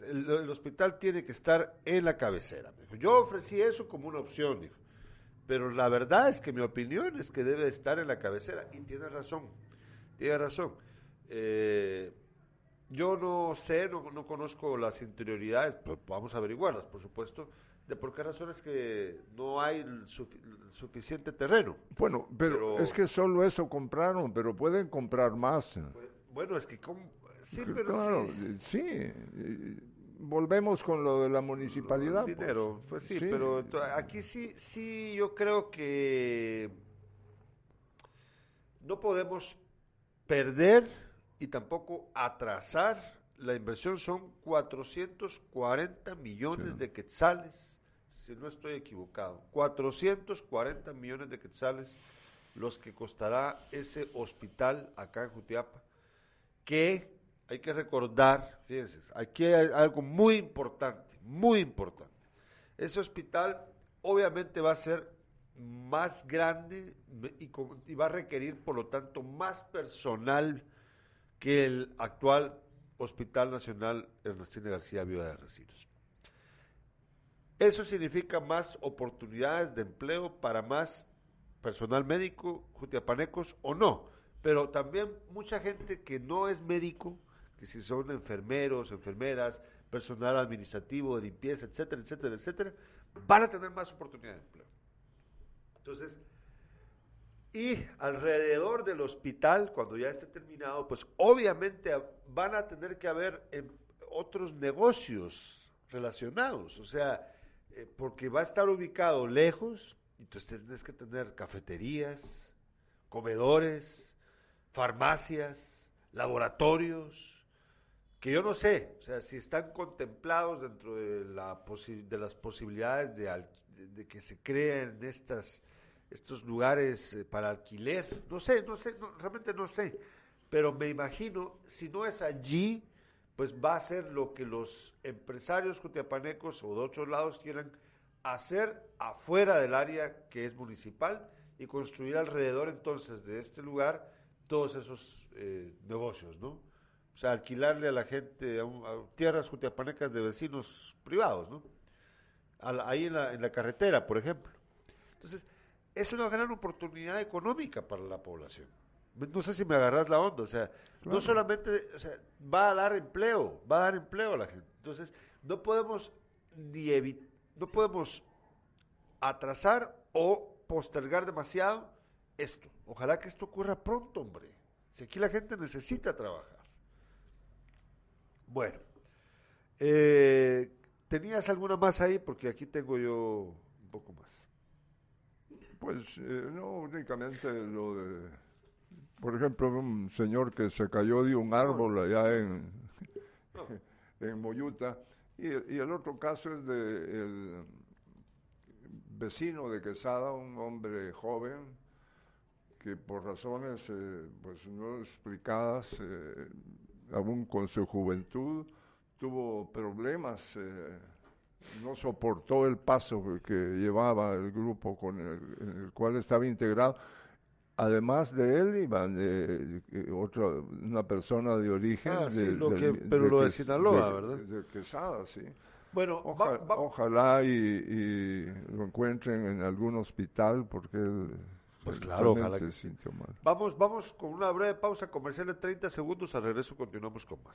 [SPEAKER 1] El, hospital tiene que estar en la cabecera. Yo ofrecí eso como una opción, dijo. Pero la verdad es que mi opinión es que debe estar en la cabecera. Y tiene razón, tiene razón. Eh, yo no sé, no, no conozco las interioridades, pero vamos a averiguarlas, por supuesto, de por qué razones que no hay el sufi- suficiente terreno.
[SPEAKER 2] Bueno, pero,
[SPEAKER 1] Pero-
[SPEAKER 2] es que solo eso compraron, pero pueden comprar más.
[SPEAKER 1] Bueno, es que. Sí, pero
[SPEAKER 2] claro,
[SPEAKER 1] sí,
[SPEAKER 2] eh, sí. eh, Volvemos con lo de la municipalidad. pues.
[SPEAKER 1] dinero, pues sí, pero to- aquí sí, sí, yo creo que no podemos perder y tampoco atrasar la inversión. Son 440 millones
[SPEAKER 2] Sí.
[SPEAKER 1] de quetzales, si no estoy equivocado. 440 millones de quetzales los que costará ese hospital acá en Jutiapa, que hay que recordar, fíjense, aquí hay algo muy importante, muy importante. Ese hospital obviamente va a ser más grande y, y va a requerir, por lo tanto, más personal que el actual Hospital Nacional Ernestina García Viuda de Residuos. Eso significa más oportunidades de empleo para más personal médico, jutiapanecos o no, pero también mucha gente que no es médico, que si son enfermeros, enfermeras, personal administrativo, de limpieza, etcétera, etcétera, etcétera, van a tener más oportunidades de empleo. Entonces, y alrededor del hospital, cuando ya esté terminado, pues obviamente van a tener que haber em, otros negocios relacionados, o sea, eh, porque va a estar ubicado lejos, entonces tienes que tener cafeterías, comedores, farmacias, laboratorios, que yo no sé, o sea, si están contemplados dentro de, la posi- de las posibilidades de- de que se creen estas, estos lugares eh, para alquiler, no sé, no sé, realmente no sé, pero me imagino, si no es allí, pues va a ser lo que los empresarios cutiapanecos o de otros lados quieran hacer afuera del área que es municipal y construir alrededor entonces de este lugar todos esos eh, negocios, ¿no? O sea, alquilarle a la gente a, tierras jutiapanecas de vecinos privados, ¿no? Ahí en la, en la carretera, por ejemplo. Entonces, es una gran oportunidad económica para la población. No sé si me agarras la onda, o sea, no solamente, o sea, va a dar empleo, va a dar empleo a la gente. Entonces, no podemos ni evi- no podemos atrasar o postergar demasiado esto. Ojalá que esto ocurra pronto, hombre. Si aquí la gente necesita trabajar. Bueno, eh, ¿tenías alguna más ahí? Porque aquí tengo yo un poco más.
[SPEAKER 2] Pues eh, no únicamente lo de, por ejemplo, un señor que se cayó de un árbol allá en, (laughs) en Moyuta, y, y el otro caso es de vecino de Quesada, un hombre joven que por razones eh, pues no explicadas, eh, aún con su juventud, tuvo problemas. eh, no soportó el paso que- llevaba el grupo con el, en el cual estaba integrado. Además de él iban eh, otra, una persona de origen.
[SPEAKER 1] Ah, sí,
[SPEAKER 2] de-
[SPEAKER 1] lo
[SPEAKER 2] del-
[SPEAKER 1] que- pero lo de Sinaloa,
[SPEAKER 2] de-
[SPEAKER 1] ¿verdad?
[SPEAKER 2] De Quesada, sí.
[SPEAKER 1] Bueno,
[SPEAKER 2] Oja-
[SPEAKER 1] va- va-
[SPEAKER 2] Ojalá y, y lo encuentren en algún hospital porque él
[SPEAKER 1] Pues claro, ojalá que
[SPEAKER 2] se sintió mal.
[SPEAKER 1] Vamos, vamos con una breve pausa comercial de 30 segundos. Al regreso continuamos con más.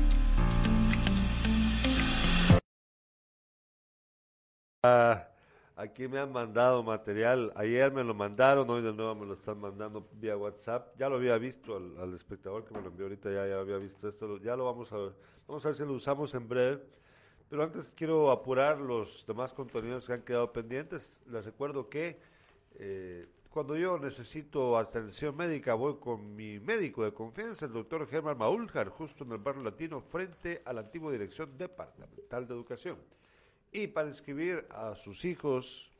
[SPEAKER 1] Ah, aquí me han mandado material. Ayer me lo mandaron, hoy de nuevo me lo están mandando vía WhatsApp. Ya lo había visto al, espectador que me lo envió ahorita, ya, ya había visto esto. Ya lo vamos a ver. Vamos a ver si lo usamos en breve. Pero antes quiero apurar los demás contenidos que han quedado pendientes. Les recuerdo que eh, cuando yo necesito atención médica, voy con mi médico de confianza, el doctor Germán Maúljar, justo en el barrio latino, frente a la antigua Dirección Departamental de Educación. Y para inscribir a sus hijos,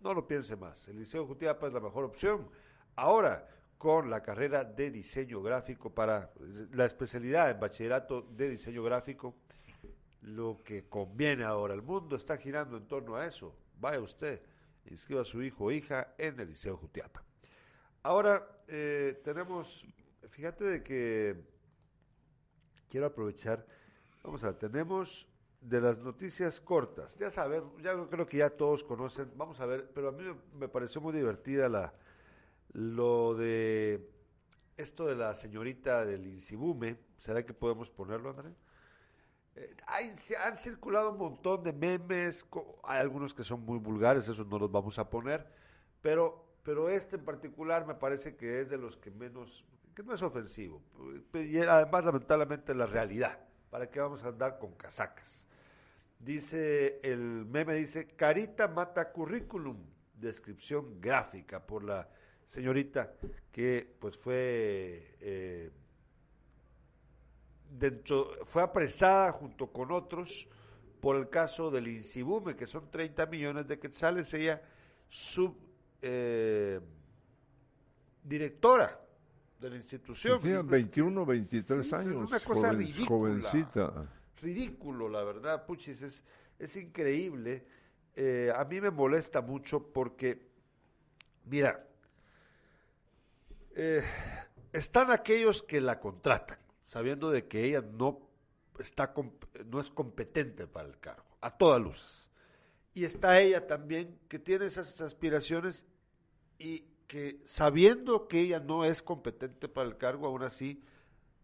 [SPEAKER 1] no lo piense más. El Liceo Jutiapa es la mejor opción. Ahora, con la carrera de diseño gráfico para la especialidad en bachillerato de diseño gráfico, lo que conviene ahora. El mundo está girando en torno a eso. Vaya usted, inscriba a su hijo o hija en el Liceo Jutiapa. Ahora eh, tenemos, fíjate de que quiero aprovechar, vamos a ver, tenemos de las noticias cortas, ya saber, ya creo que ya todos conocen, vamos a ver, pero a mí me pareció muy divertida la, lo de esto de la señorita del Insibume, ¿será que podemos ponerlo, André? Eh, hay, han circulado un montón de memes, hay algunos que son muy vulgares, esos no los vamos a poner, pero, pero este en particular me parece que es de los que menos, que no es ofensivo, y además lamentablemente la realidad, ¿para qué vamos a andar con casacas? Dice, el meme dice, Carita mata currículum, descripción gráfica por la señorita que pues fue eh, dentro, fue apresada junto con otros por el caso del Insibume, que son 30 millones de quetzales, ella sub eh, directora de la institución.
[SPEAKER 2] Tiene 21, 23 años.
[SPEAKER 1] Una cosa ridícula. Jovencita. Ridículo, la verdad, Puchis, es, es increíble. Eh, a mí me molesta mucho porque, mira, eh, están aquellos que la contratan, sabiendo de que ella no, está, no es competente para el cargo, a todas luces. Y está ella también que tiene esas aspiraciones y que sabiendo que ella no es competente para el cargo, aún así,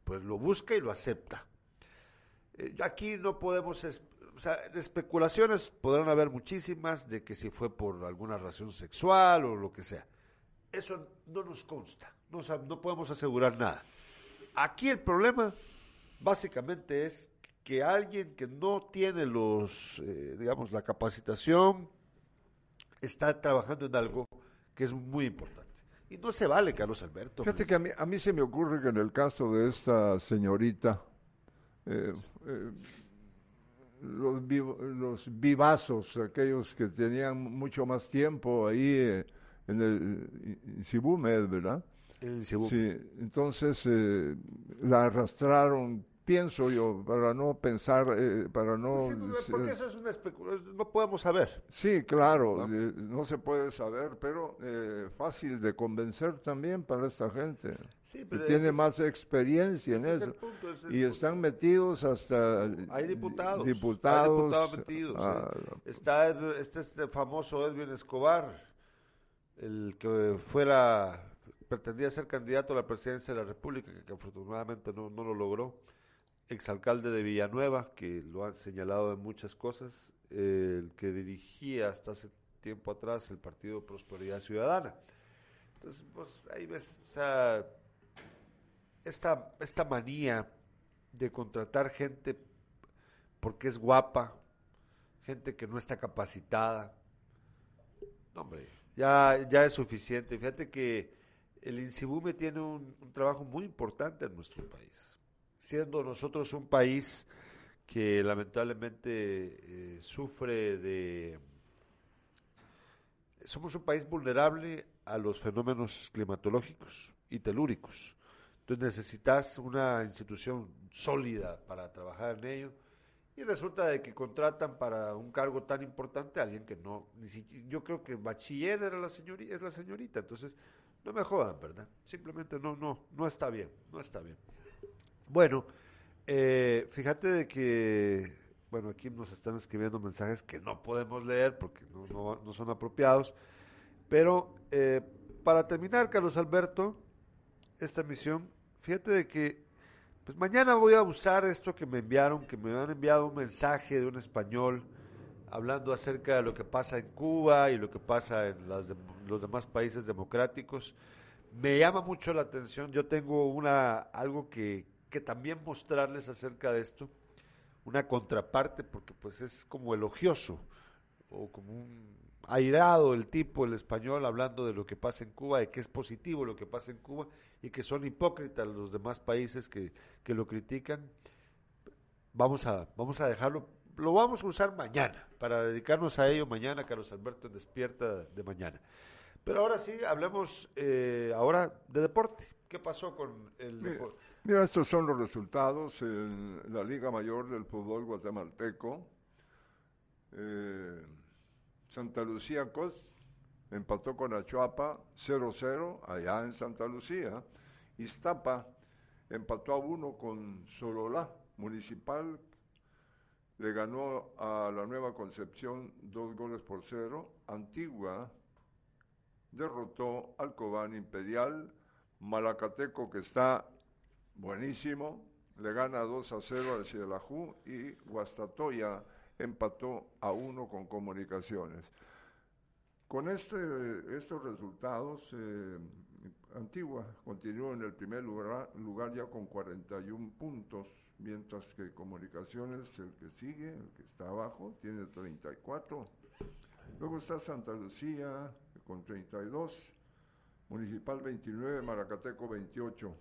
[SPEAKER 1] pues lo busca y lo acepta. Eh, aquí no podemos, o sea, especulaciones podrán haber muchísimas de que si fue por alguna razón sexual o lo que sea. Eso no nos consta no, no podemos asegurar nada. Aquí el problema básicamente es que alguien que no tiene los, eh, digamos, la capacitación está trabajando en algo que es muy importante. Y no se vale, Carlos Alberto.
[SPEAKER 2] Fíjate que a mí, a mí se me ocurre que en el caso de esta señorita, eh, eh, los, los vivazos, aquellos que tenían mucho más tiempo ahí en el Cibumed, ¿verdad? Sí, entonces eh, la arrastraron, pienso yo, para no pensar, eh, para no...
[SPEAKER 1] porque eso es una especulación, no podemos saber.
[SPEAKER 2] Sí, claro, ¿No? se puede saber, pero eh, fácil de convencer también para esta gente. Sí, que tiene más experiencia en eso. y están metidos hasta...
[SPEAKER 1] Hay diputados.
[SPEAKER 2] Diputados.
[SPEAKER 1] diputados metidos. Ah, Está este, este famoso Edwin Escobar, el que fuera pretendía ser candidato a la presidencia de la República, que, afortunadamente no, no, lo logró, exalcalde de Villanueva, que lo han señalado en muchas cosas, el que dirigía hasta hace tiempo atrás el Partido Prosperidad Ciudadana. Entonces, pues ahí ves, o sea, esta, esta manía de contratar gente porque es guapa, gente que no está capacitada, no, hombre, ya, ya es suficiente. Fíjate que el INSIBUME tiene un, trabajo muy importante en nuestro país, siendo nosotros un país que lamentablemente eh, sufre de... Somos un país vulnerable a los fenómenos climatológicos y telúricos. Entonces necesitas una institución sólida para trabajar en ello. Y resulta de que contratan para un cargo tan importante a alguien que no, ni siquiera, yo creo que bachiller era la señorita, es la señorita, entonces no me jodan, ¿verdad? Simplemente no, no, no está bien, no está bien. Bueno, eh, fíjate de que, bueno, aquí nos están escribiendo mensajes que no podemos leer porque no, son apropiados, pero eh, para terminar, Carlos Alberto, esta misión, fíjate de que, pues mañana voy a usar esto que me enviaron, que me han enviado un mensaje de un español, hablando acerca de lo que pasa en Cuba y lo que pasa en los demás países democráticos. Me llama mucho la atención, yo tengo una, algo que, que también mostrarles acerca de esto, una contraparte, porque pues es como elogioso, o como un, airado el tipo, el español, hablando de lo que pasa en Cuba, de que es positivo lo que pasa en Cuba y que son hipócritas los demás países que, que lo critican. Vamos a, vamos a dejarlo, lo vamos a usar mañana, para dedicarnos a ello mañana, Carlos Alberto Despierta de mañana. Pero ahora sí, hablemos eh, ahora de deporte. ¿Qué pasó con el deporte?
[SPEAKER 2] Mira, estos son los resultados en la Liga Mayor del Fútbol Guatemalteco. Eh, Santa Lucía Cos empató con Achuapa 0-0 allá en Santa Lucía. Iztapa empató a uno con Sololá Municipal. Le ganó a la Nueva Concepción dos goles por cero. Antigua derrotó al Cobán Imperial. Malacateco, que está buenísimo, le gana 2 a 0 al Cielajú y Guastatoya empató a uno con comunicaciones. Con este, estos resultados, eh, Antigua continuó en el primer lugar, lugar ya con 41 puntos, mientras que Comunicaciones, el que sigue, el que está abajo, tiene 34. Luego está Santa Lucía con 32, Municipal 29, Maracateco 28.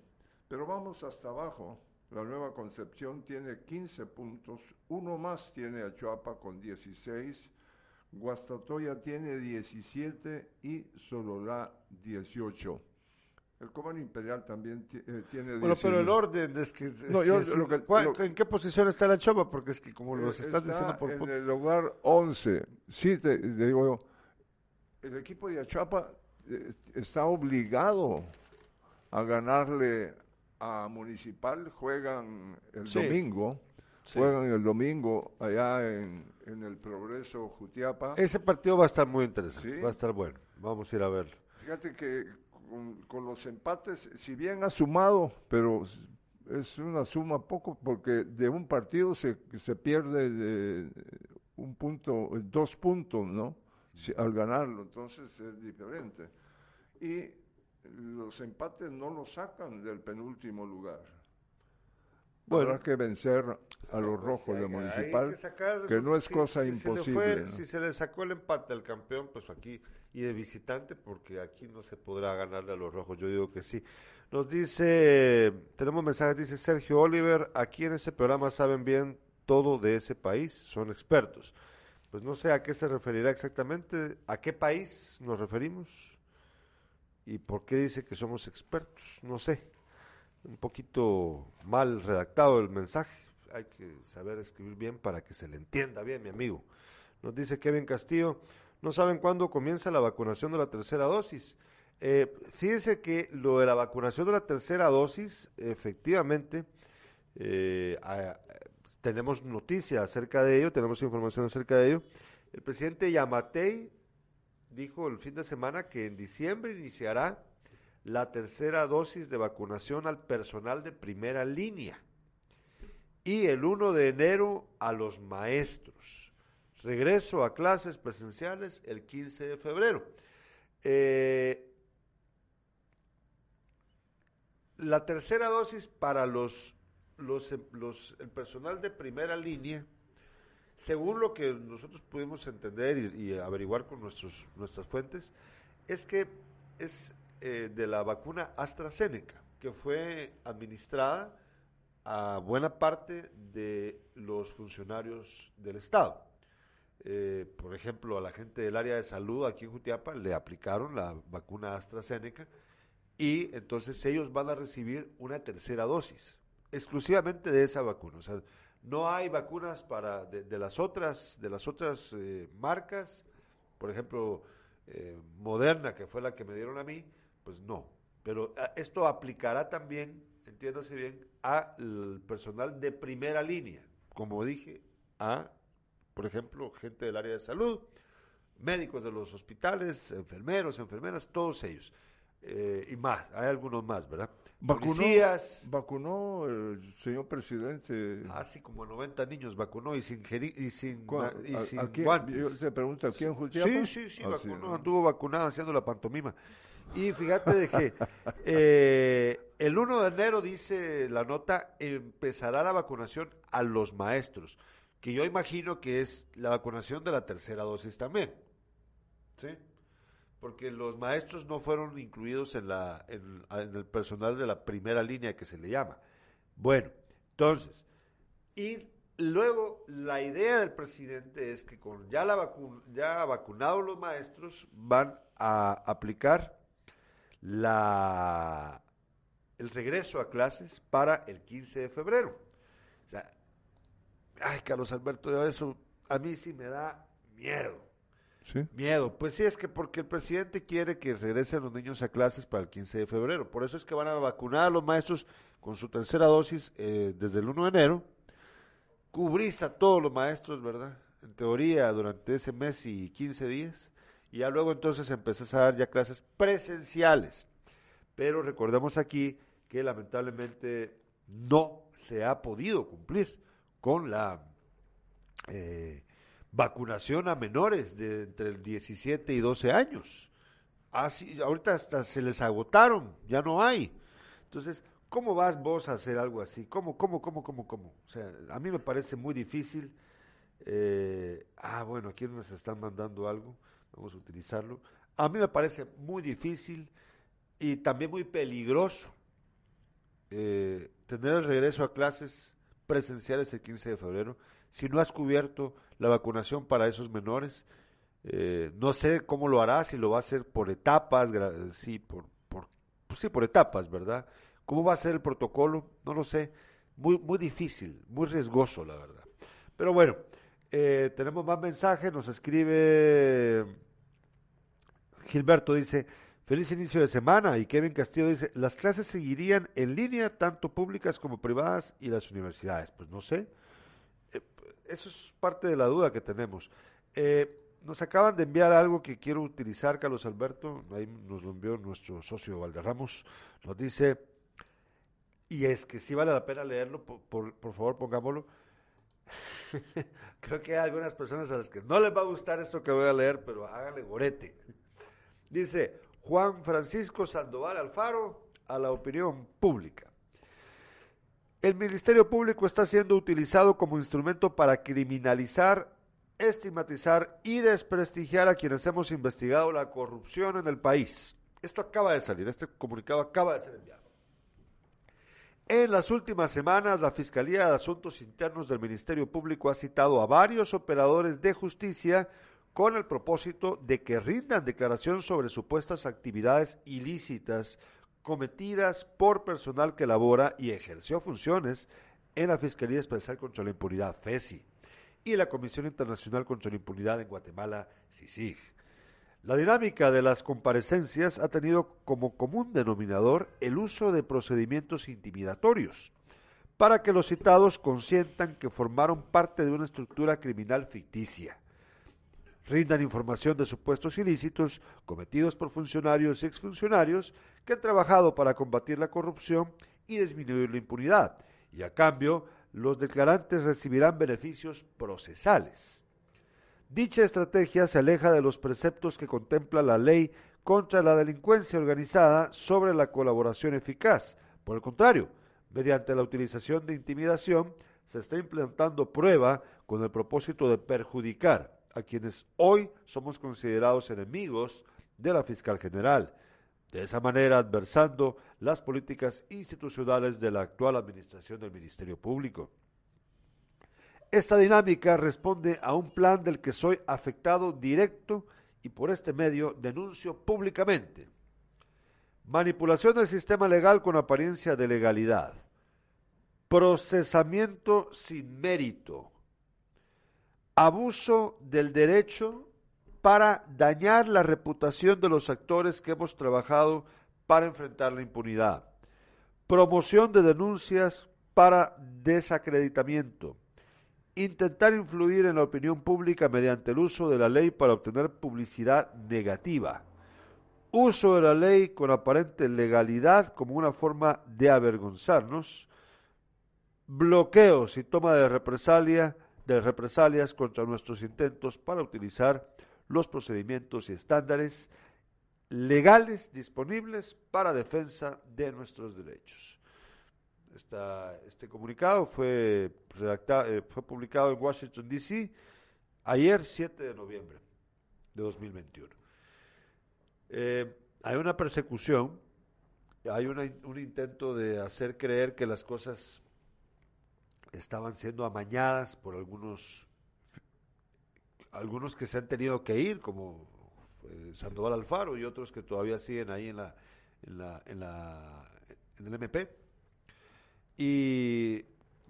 [SPEAKER 2] Pero vamos hasta abajo. La Nueva Concepción tiene 15 puntos, uno más tiene Achuapa con 16, Guastatoya tiene 17 y Sololá 18. El Cobán Imperial también eh, tiene 18.
[SPEAKER 1] Bueno, pero el orden es que... ¿En qué posición está la Chopa? Porque es que como los estás diciendo por...
[SPEAKER 2] En el lugar 11. Sí, te, digo el equipo de Achuapa eh, está obligado a ganarle a Municipal, juegan el domingo, juegan el domingo allá en, el Progreso Jutiapa.
[SPEAKER 1] Ese partido va a estar muy interesante, va a estar bueno, vamos a ir a verlo.
[SPEAKER 2] Fíjate que con, los empates, si bien ha sumado, pero es una suma poco, porque de un partido se, se pierde de un punto, dos puntos, ¿no? al ganarlo, entonces es diferente. Y los empates no los sacan del penúltimo lugar. Bueno, Habrá que vencer a los rojos de Municipal, que, no es cosa imposible.
[SPEAKER 1] Si se le sacó el empate al campeón, pues aquí, y de visitante, porque aquí no se podrá ganarle a los rojos, yo digo que sí. Nos dice, tenemos mensajes, dice Sergio Oliver, aquí en ese programa saben bien todo de ese país, son expertos. Pues no sé a qué se referirá exactamente, a qué país nos referimos y por qué dice que somos expertos, no sé. Un poquito mal redactado el mensaje, hay que saber escribir bien para que se le entienda bien, mi amigo. Nos dice Kevin Castillo, no saben cuándo comienza la vacunación de la tercera dosis. Eh, fíjense que lo de la vacunación de la tercera dosis, efectivamente, eh, tenemos noticias acerca de ello, tenemos información acerca de ello. El presidente Yamatei dijo el fin de semana que en diciembre iniciará la tercera dosis de vacunación al personal de primera línea y el 1 de enero a los maestros. Regreso a clases presenciales el 15 de febrero. Eh, la tercera dosis para los los, los, el personal de primera línea, según lo que nosotros pudimos entender y, averiguar con nuestros, nuestras fuentes, es que es eh, de la vacuna AstraZeneca, que fue administrada a buena parte de los funcionarios del Estado. Eh, por ejemplo, a la gente del área de salud aquí en Jutiapa le aplicaron la vacuna AstraZeneca y entonces ellos van a recibir una tercera dosis exclusivamente de esa vacuna. O sea, no hay vacunas para de, las otras de las otras eh, marcas, por ejemplo, eh, Moderna, que fue la que me dieron a mí, pues no. Pero ah, esto aplicará también, entiéndase bien, al personal de primera línea, como dije, a, por ejemplo, gente del área de salud, médicos de los hospitales, enfermeros, enfermeras, todos ellos. Eh, y más, hay algunos más, ¿verdad?
[SPEAKER 2] Vacunó, vacunó el señor presidente.
[SPEAKER 1] Así como 90 niños vacunó y sin, y sin, y sin
[SPEAKER 2] guantes. Yo pregunta, ¿quién
[SPEAKER 1] Sí, sí, sí, vacunó, anduvo vacunado haciendo la pantomima. Y fíjate de que (laughs) eh, el 1 de enero, dice la nota, empezará la vacunación a los maestros, que yo imagino que es la vacunación de la tercera dosis también. ¿sí? Porque los maestros no fueron incluidos en, la, en, el personal de la primera línea que se le llama. Bueno, entonces, y luego la idea del presidente es que con ya, la vacu ya vacunados los maestros van a aplicar la, el regreso a clases para el 15 de febrero. O sea, ay, Carlos Alberto, eso a mí sí me da miedo. Miedo. Pues sí, es que porque el presidente quiere que regresen los niños a clases para el 15 de febrero. Por eso es que van a vacunar a los maestros con su tercera dosis eh, desde el 1 de enero. Cubrís a todos los maestros, ¿verdad? En teoría, durante ese mes y 15 días. Y ya luego entonces empezás a dar ya clases presenciales. Pero recordemos aquí que lamentablemente no se ha podido cumplir con la eh, vacunación a menores de entre el 17 y 12 años. Así, ahorita hasta se les agotaron, ya no hay. Entonces, ¿cómo vas vos a hacer algo así? ¿Cómo, cómo, cómo, cómo, cómo? O sea, a mí me parece muy difícil. Eh, ah, bueno, aquí nos están mandando algo, vamos a utilizarlo. A mí me parece muy difícil y también muy peligroso eh, tener el regreso a clases presenciales el 15 de febrero si no has cubierto la vacunación para esos menores. Eh, no sé cómo lo hará, si lo va a hacer por etapas, sí, por, pues sí, por etapas, ¿verdad? ¿Cómo va a ser el protocolo? No lo sé. Muy, muy difícil, muy riesgoso, la verdad. Pero bueno, eh, tenemos más mensajes, nos escribe Gilberto, dice, feliz inicio de semana, y Kevin Castillo dice, las clases seguirían en línea, tanto públicas como privadas, y las universidades. Pues no sé, eso es parte de la duda que tenemos. Eh, nos acaban de enviar algo que quiero utilizar, Carlos Alberto, ahí nos lo envió nuestro socio Valderramos, nos dice, y es que sí vale la pena leerlo, por, por, por favor pongámoslo. (laughs) Creo que hay algunas personas a las que no les va a gustar esto que voy a leer, pero háganle gorete. Dice Juan Francisco Sandoval Alfaro a la opinión pública. El Ministerio Público está siendo utilizado como instrumento para criminalizar, estigmatizar y desprestigiar a quienes hemos investigado la corrupción en el país. Esto acaba de salir, este comunicado acaba de ser enviado. En las últimas semanas, la Fiscalía de Asuntos Internos del Ministerio Público ha citado a varios operadores de justicia con el propósito de que rindan declaración sobre supuestas actividades ilícitas cometidas por personal que labora y ejerció funciones en la Fiscalía Especial contra la Impunidad, FESI, y la Comisión Internacional contra la Impunidad en Guatemala, CICIG. La dinámica de las comparecencias ha tenido como común denominador el uso de procedimientos intimidatorios, para que los citados consientan que formaron parte de una estructura criminal ficticia. Rindan información de supuestos ilícitos cometidos por funcionarios y exfuncionarios que han trabajado para combatir la corrupción y disminuir la impunidad, y a cambio los declarantes recibirán beneficios procesales. Dicha estrategia se aleja de los preceptos que contempla la ley contra la delincuencia organizada sobre la colaboración eficaz. Por el contrario, mediante la utilización de intimidación, se está implementando prueba con el propósito de perjudicar a quienes hoy somos considerados enemigos de la fiscal general, de esa manera adversando las políticas institucionales de la actual administración del Ministerio Público. Esta dinámica responde a un plan del que soy afectado directo y por este medio denuncio públicamente. Manipulación del sistema legal con apariencia de legalidad. Procesamiento sin mérito. Abuso del derecho para dañar la reputación de los actores que hemos trabajado para enfrentar la impunidad. Promoción de denuncias para desacreditamiento. Intentar influir en la opinión pública mediante el uso de la ley para obtener publicidad negativa, uso de la ley con aparente legalidad como una forma de avergonzarnos, bloqueos y toma de represalia de represalias contra nuestros intentos para utilizar los procedimientos y estándares legales disponibles para defensa de nuestros derechos. Este comunicado fue, redactado, eh, fue publicado en Washington, D.C. ayer 7 de noviembre de 2021. Eh, hay una persecución, hay una- un intento de hacer creer que las cosas estaban siendo amañadas por algunos algunos que se han tenido que ir, como eh, Sandoval Alfaro y otros que todavía siguen ahí en la en la en la en el MP. Y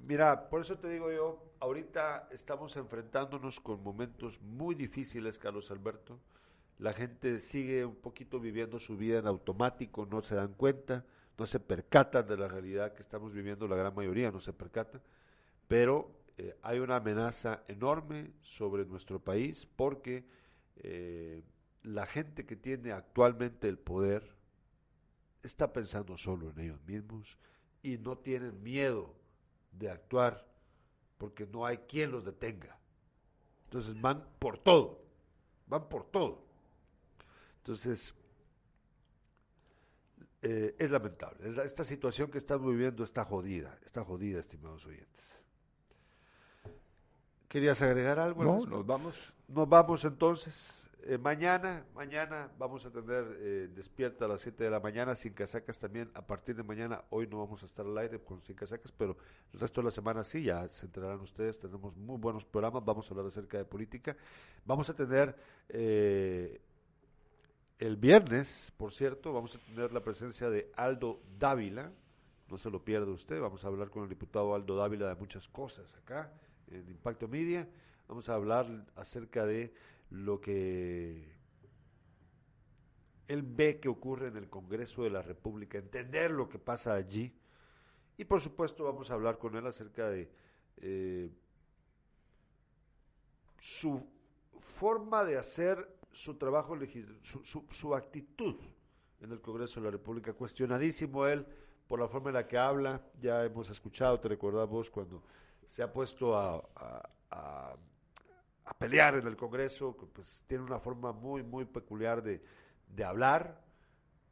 [SPEAKER 1] mira, por eso te digo yo, ahorita estamos enfrentándonos con momentos muy difíciles, Carlos Alberto. La gente sigue un poquito viviendo su vida en automático, no se dan cuenta, no se percatan de la realidad que estamos viviendo, la gran mayoría no se percatan, pero eh, hay una amenaza enorme sobre nuestro país porque eh, la gente que tiene actualmente el poder está pensando solo en ellos mismos y no tienen miedo de actuar porque no hay quien los detenga. Entonces van por todo, van por todo. Entonces, eh, es lamentable. Es la- esta situación que estamos viviendo está jodida, está jodida, estimados oyentes. ¿Querías agregar algo? al
[SPEAKER 2] No,
[SPEAKER 1] respecto?
[SPEAKER 2] nos vamos.
[SPEAKER 1] Nos vamos entonces. Eh, mañana, mañana vamos a tener eh, despierta a las 7 de la mañana, sin casacas también. A partir de mañana, hoy no vamos a estar al aire con sin casacas, pero el resto de la semana sí, ya se enterarán ustedes. Tenemos muy buenos programas, vamos a hablar acerca de política. Vamos a tener eh, el viernes, por cierto, vamos a tener la presencia de Aldo Dávila. No se lo pierda usted. Vamos a hablar con el diputado Aldo Dávila de muchas cosas acá en Impacto Media. Vamos a hablar acerca de lo que él ve que ocurre en el Congreso de la República, entender lo que pasa allí. Y por supuesto vamos a hablar con él acerca de eh, su forma de hacer su trabajo, su, su, su actitud en el Congreso de la República. Cuestionadísimo él por la forma en la que habla. Ya hemos escuchado, te recordás vos, cuando se ha puesto a, a- a- a pelear en el Congreso, que pues tiene una forma muy, muy peculiar de, de hablar,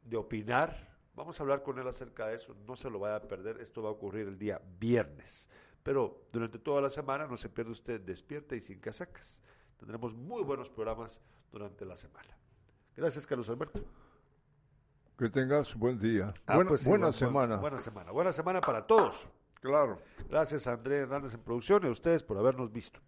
[SPEAKER 1] de opinar. Vamos a hablar con él acerca de eso, no se lo vaya a perder, esto va a ocurrir el día viernes. Pero durante toda la semana no se pierde usted despierta y sin casacas. Tendremos muy buenos programas durante la semana. Gracias, Carlos Alberto.
[SPEAKER 2] Que tengas buen día.
[SPEAKER 1] Ah,
[SPEAKER 2] buena
[SPEAKER 1] pues sí,
[SPEAKER 2] buena semana.
[SPEAKER 1] Buena semana. Buena semana para todos.
[SPEAKER 2] Claro.
[SPEAKER 1] Gracias a Andrés Hernández en producción y a ustedes por habernos visto.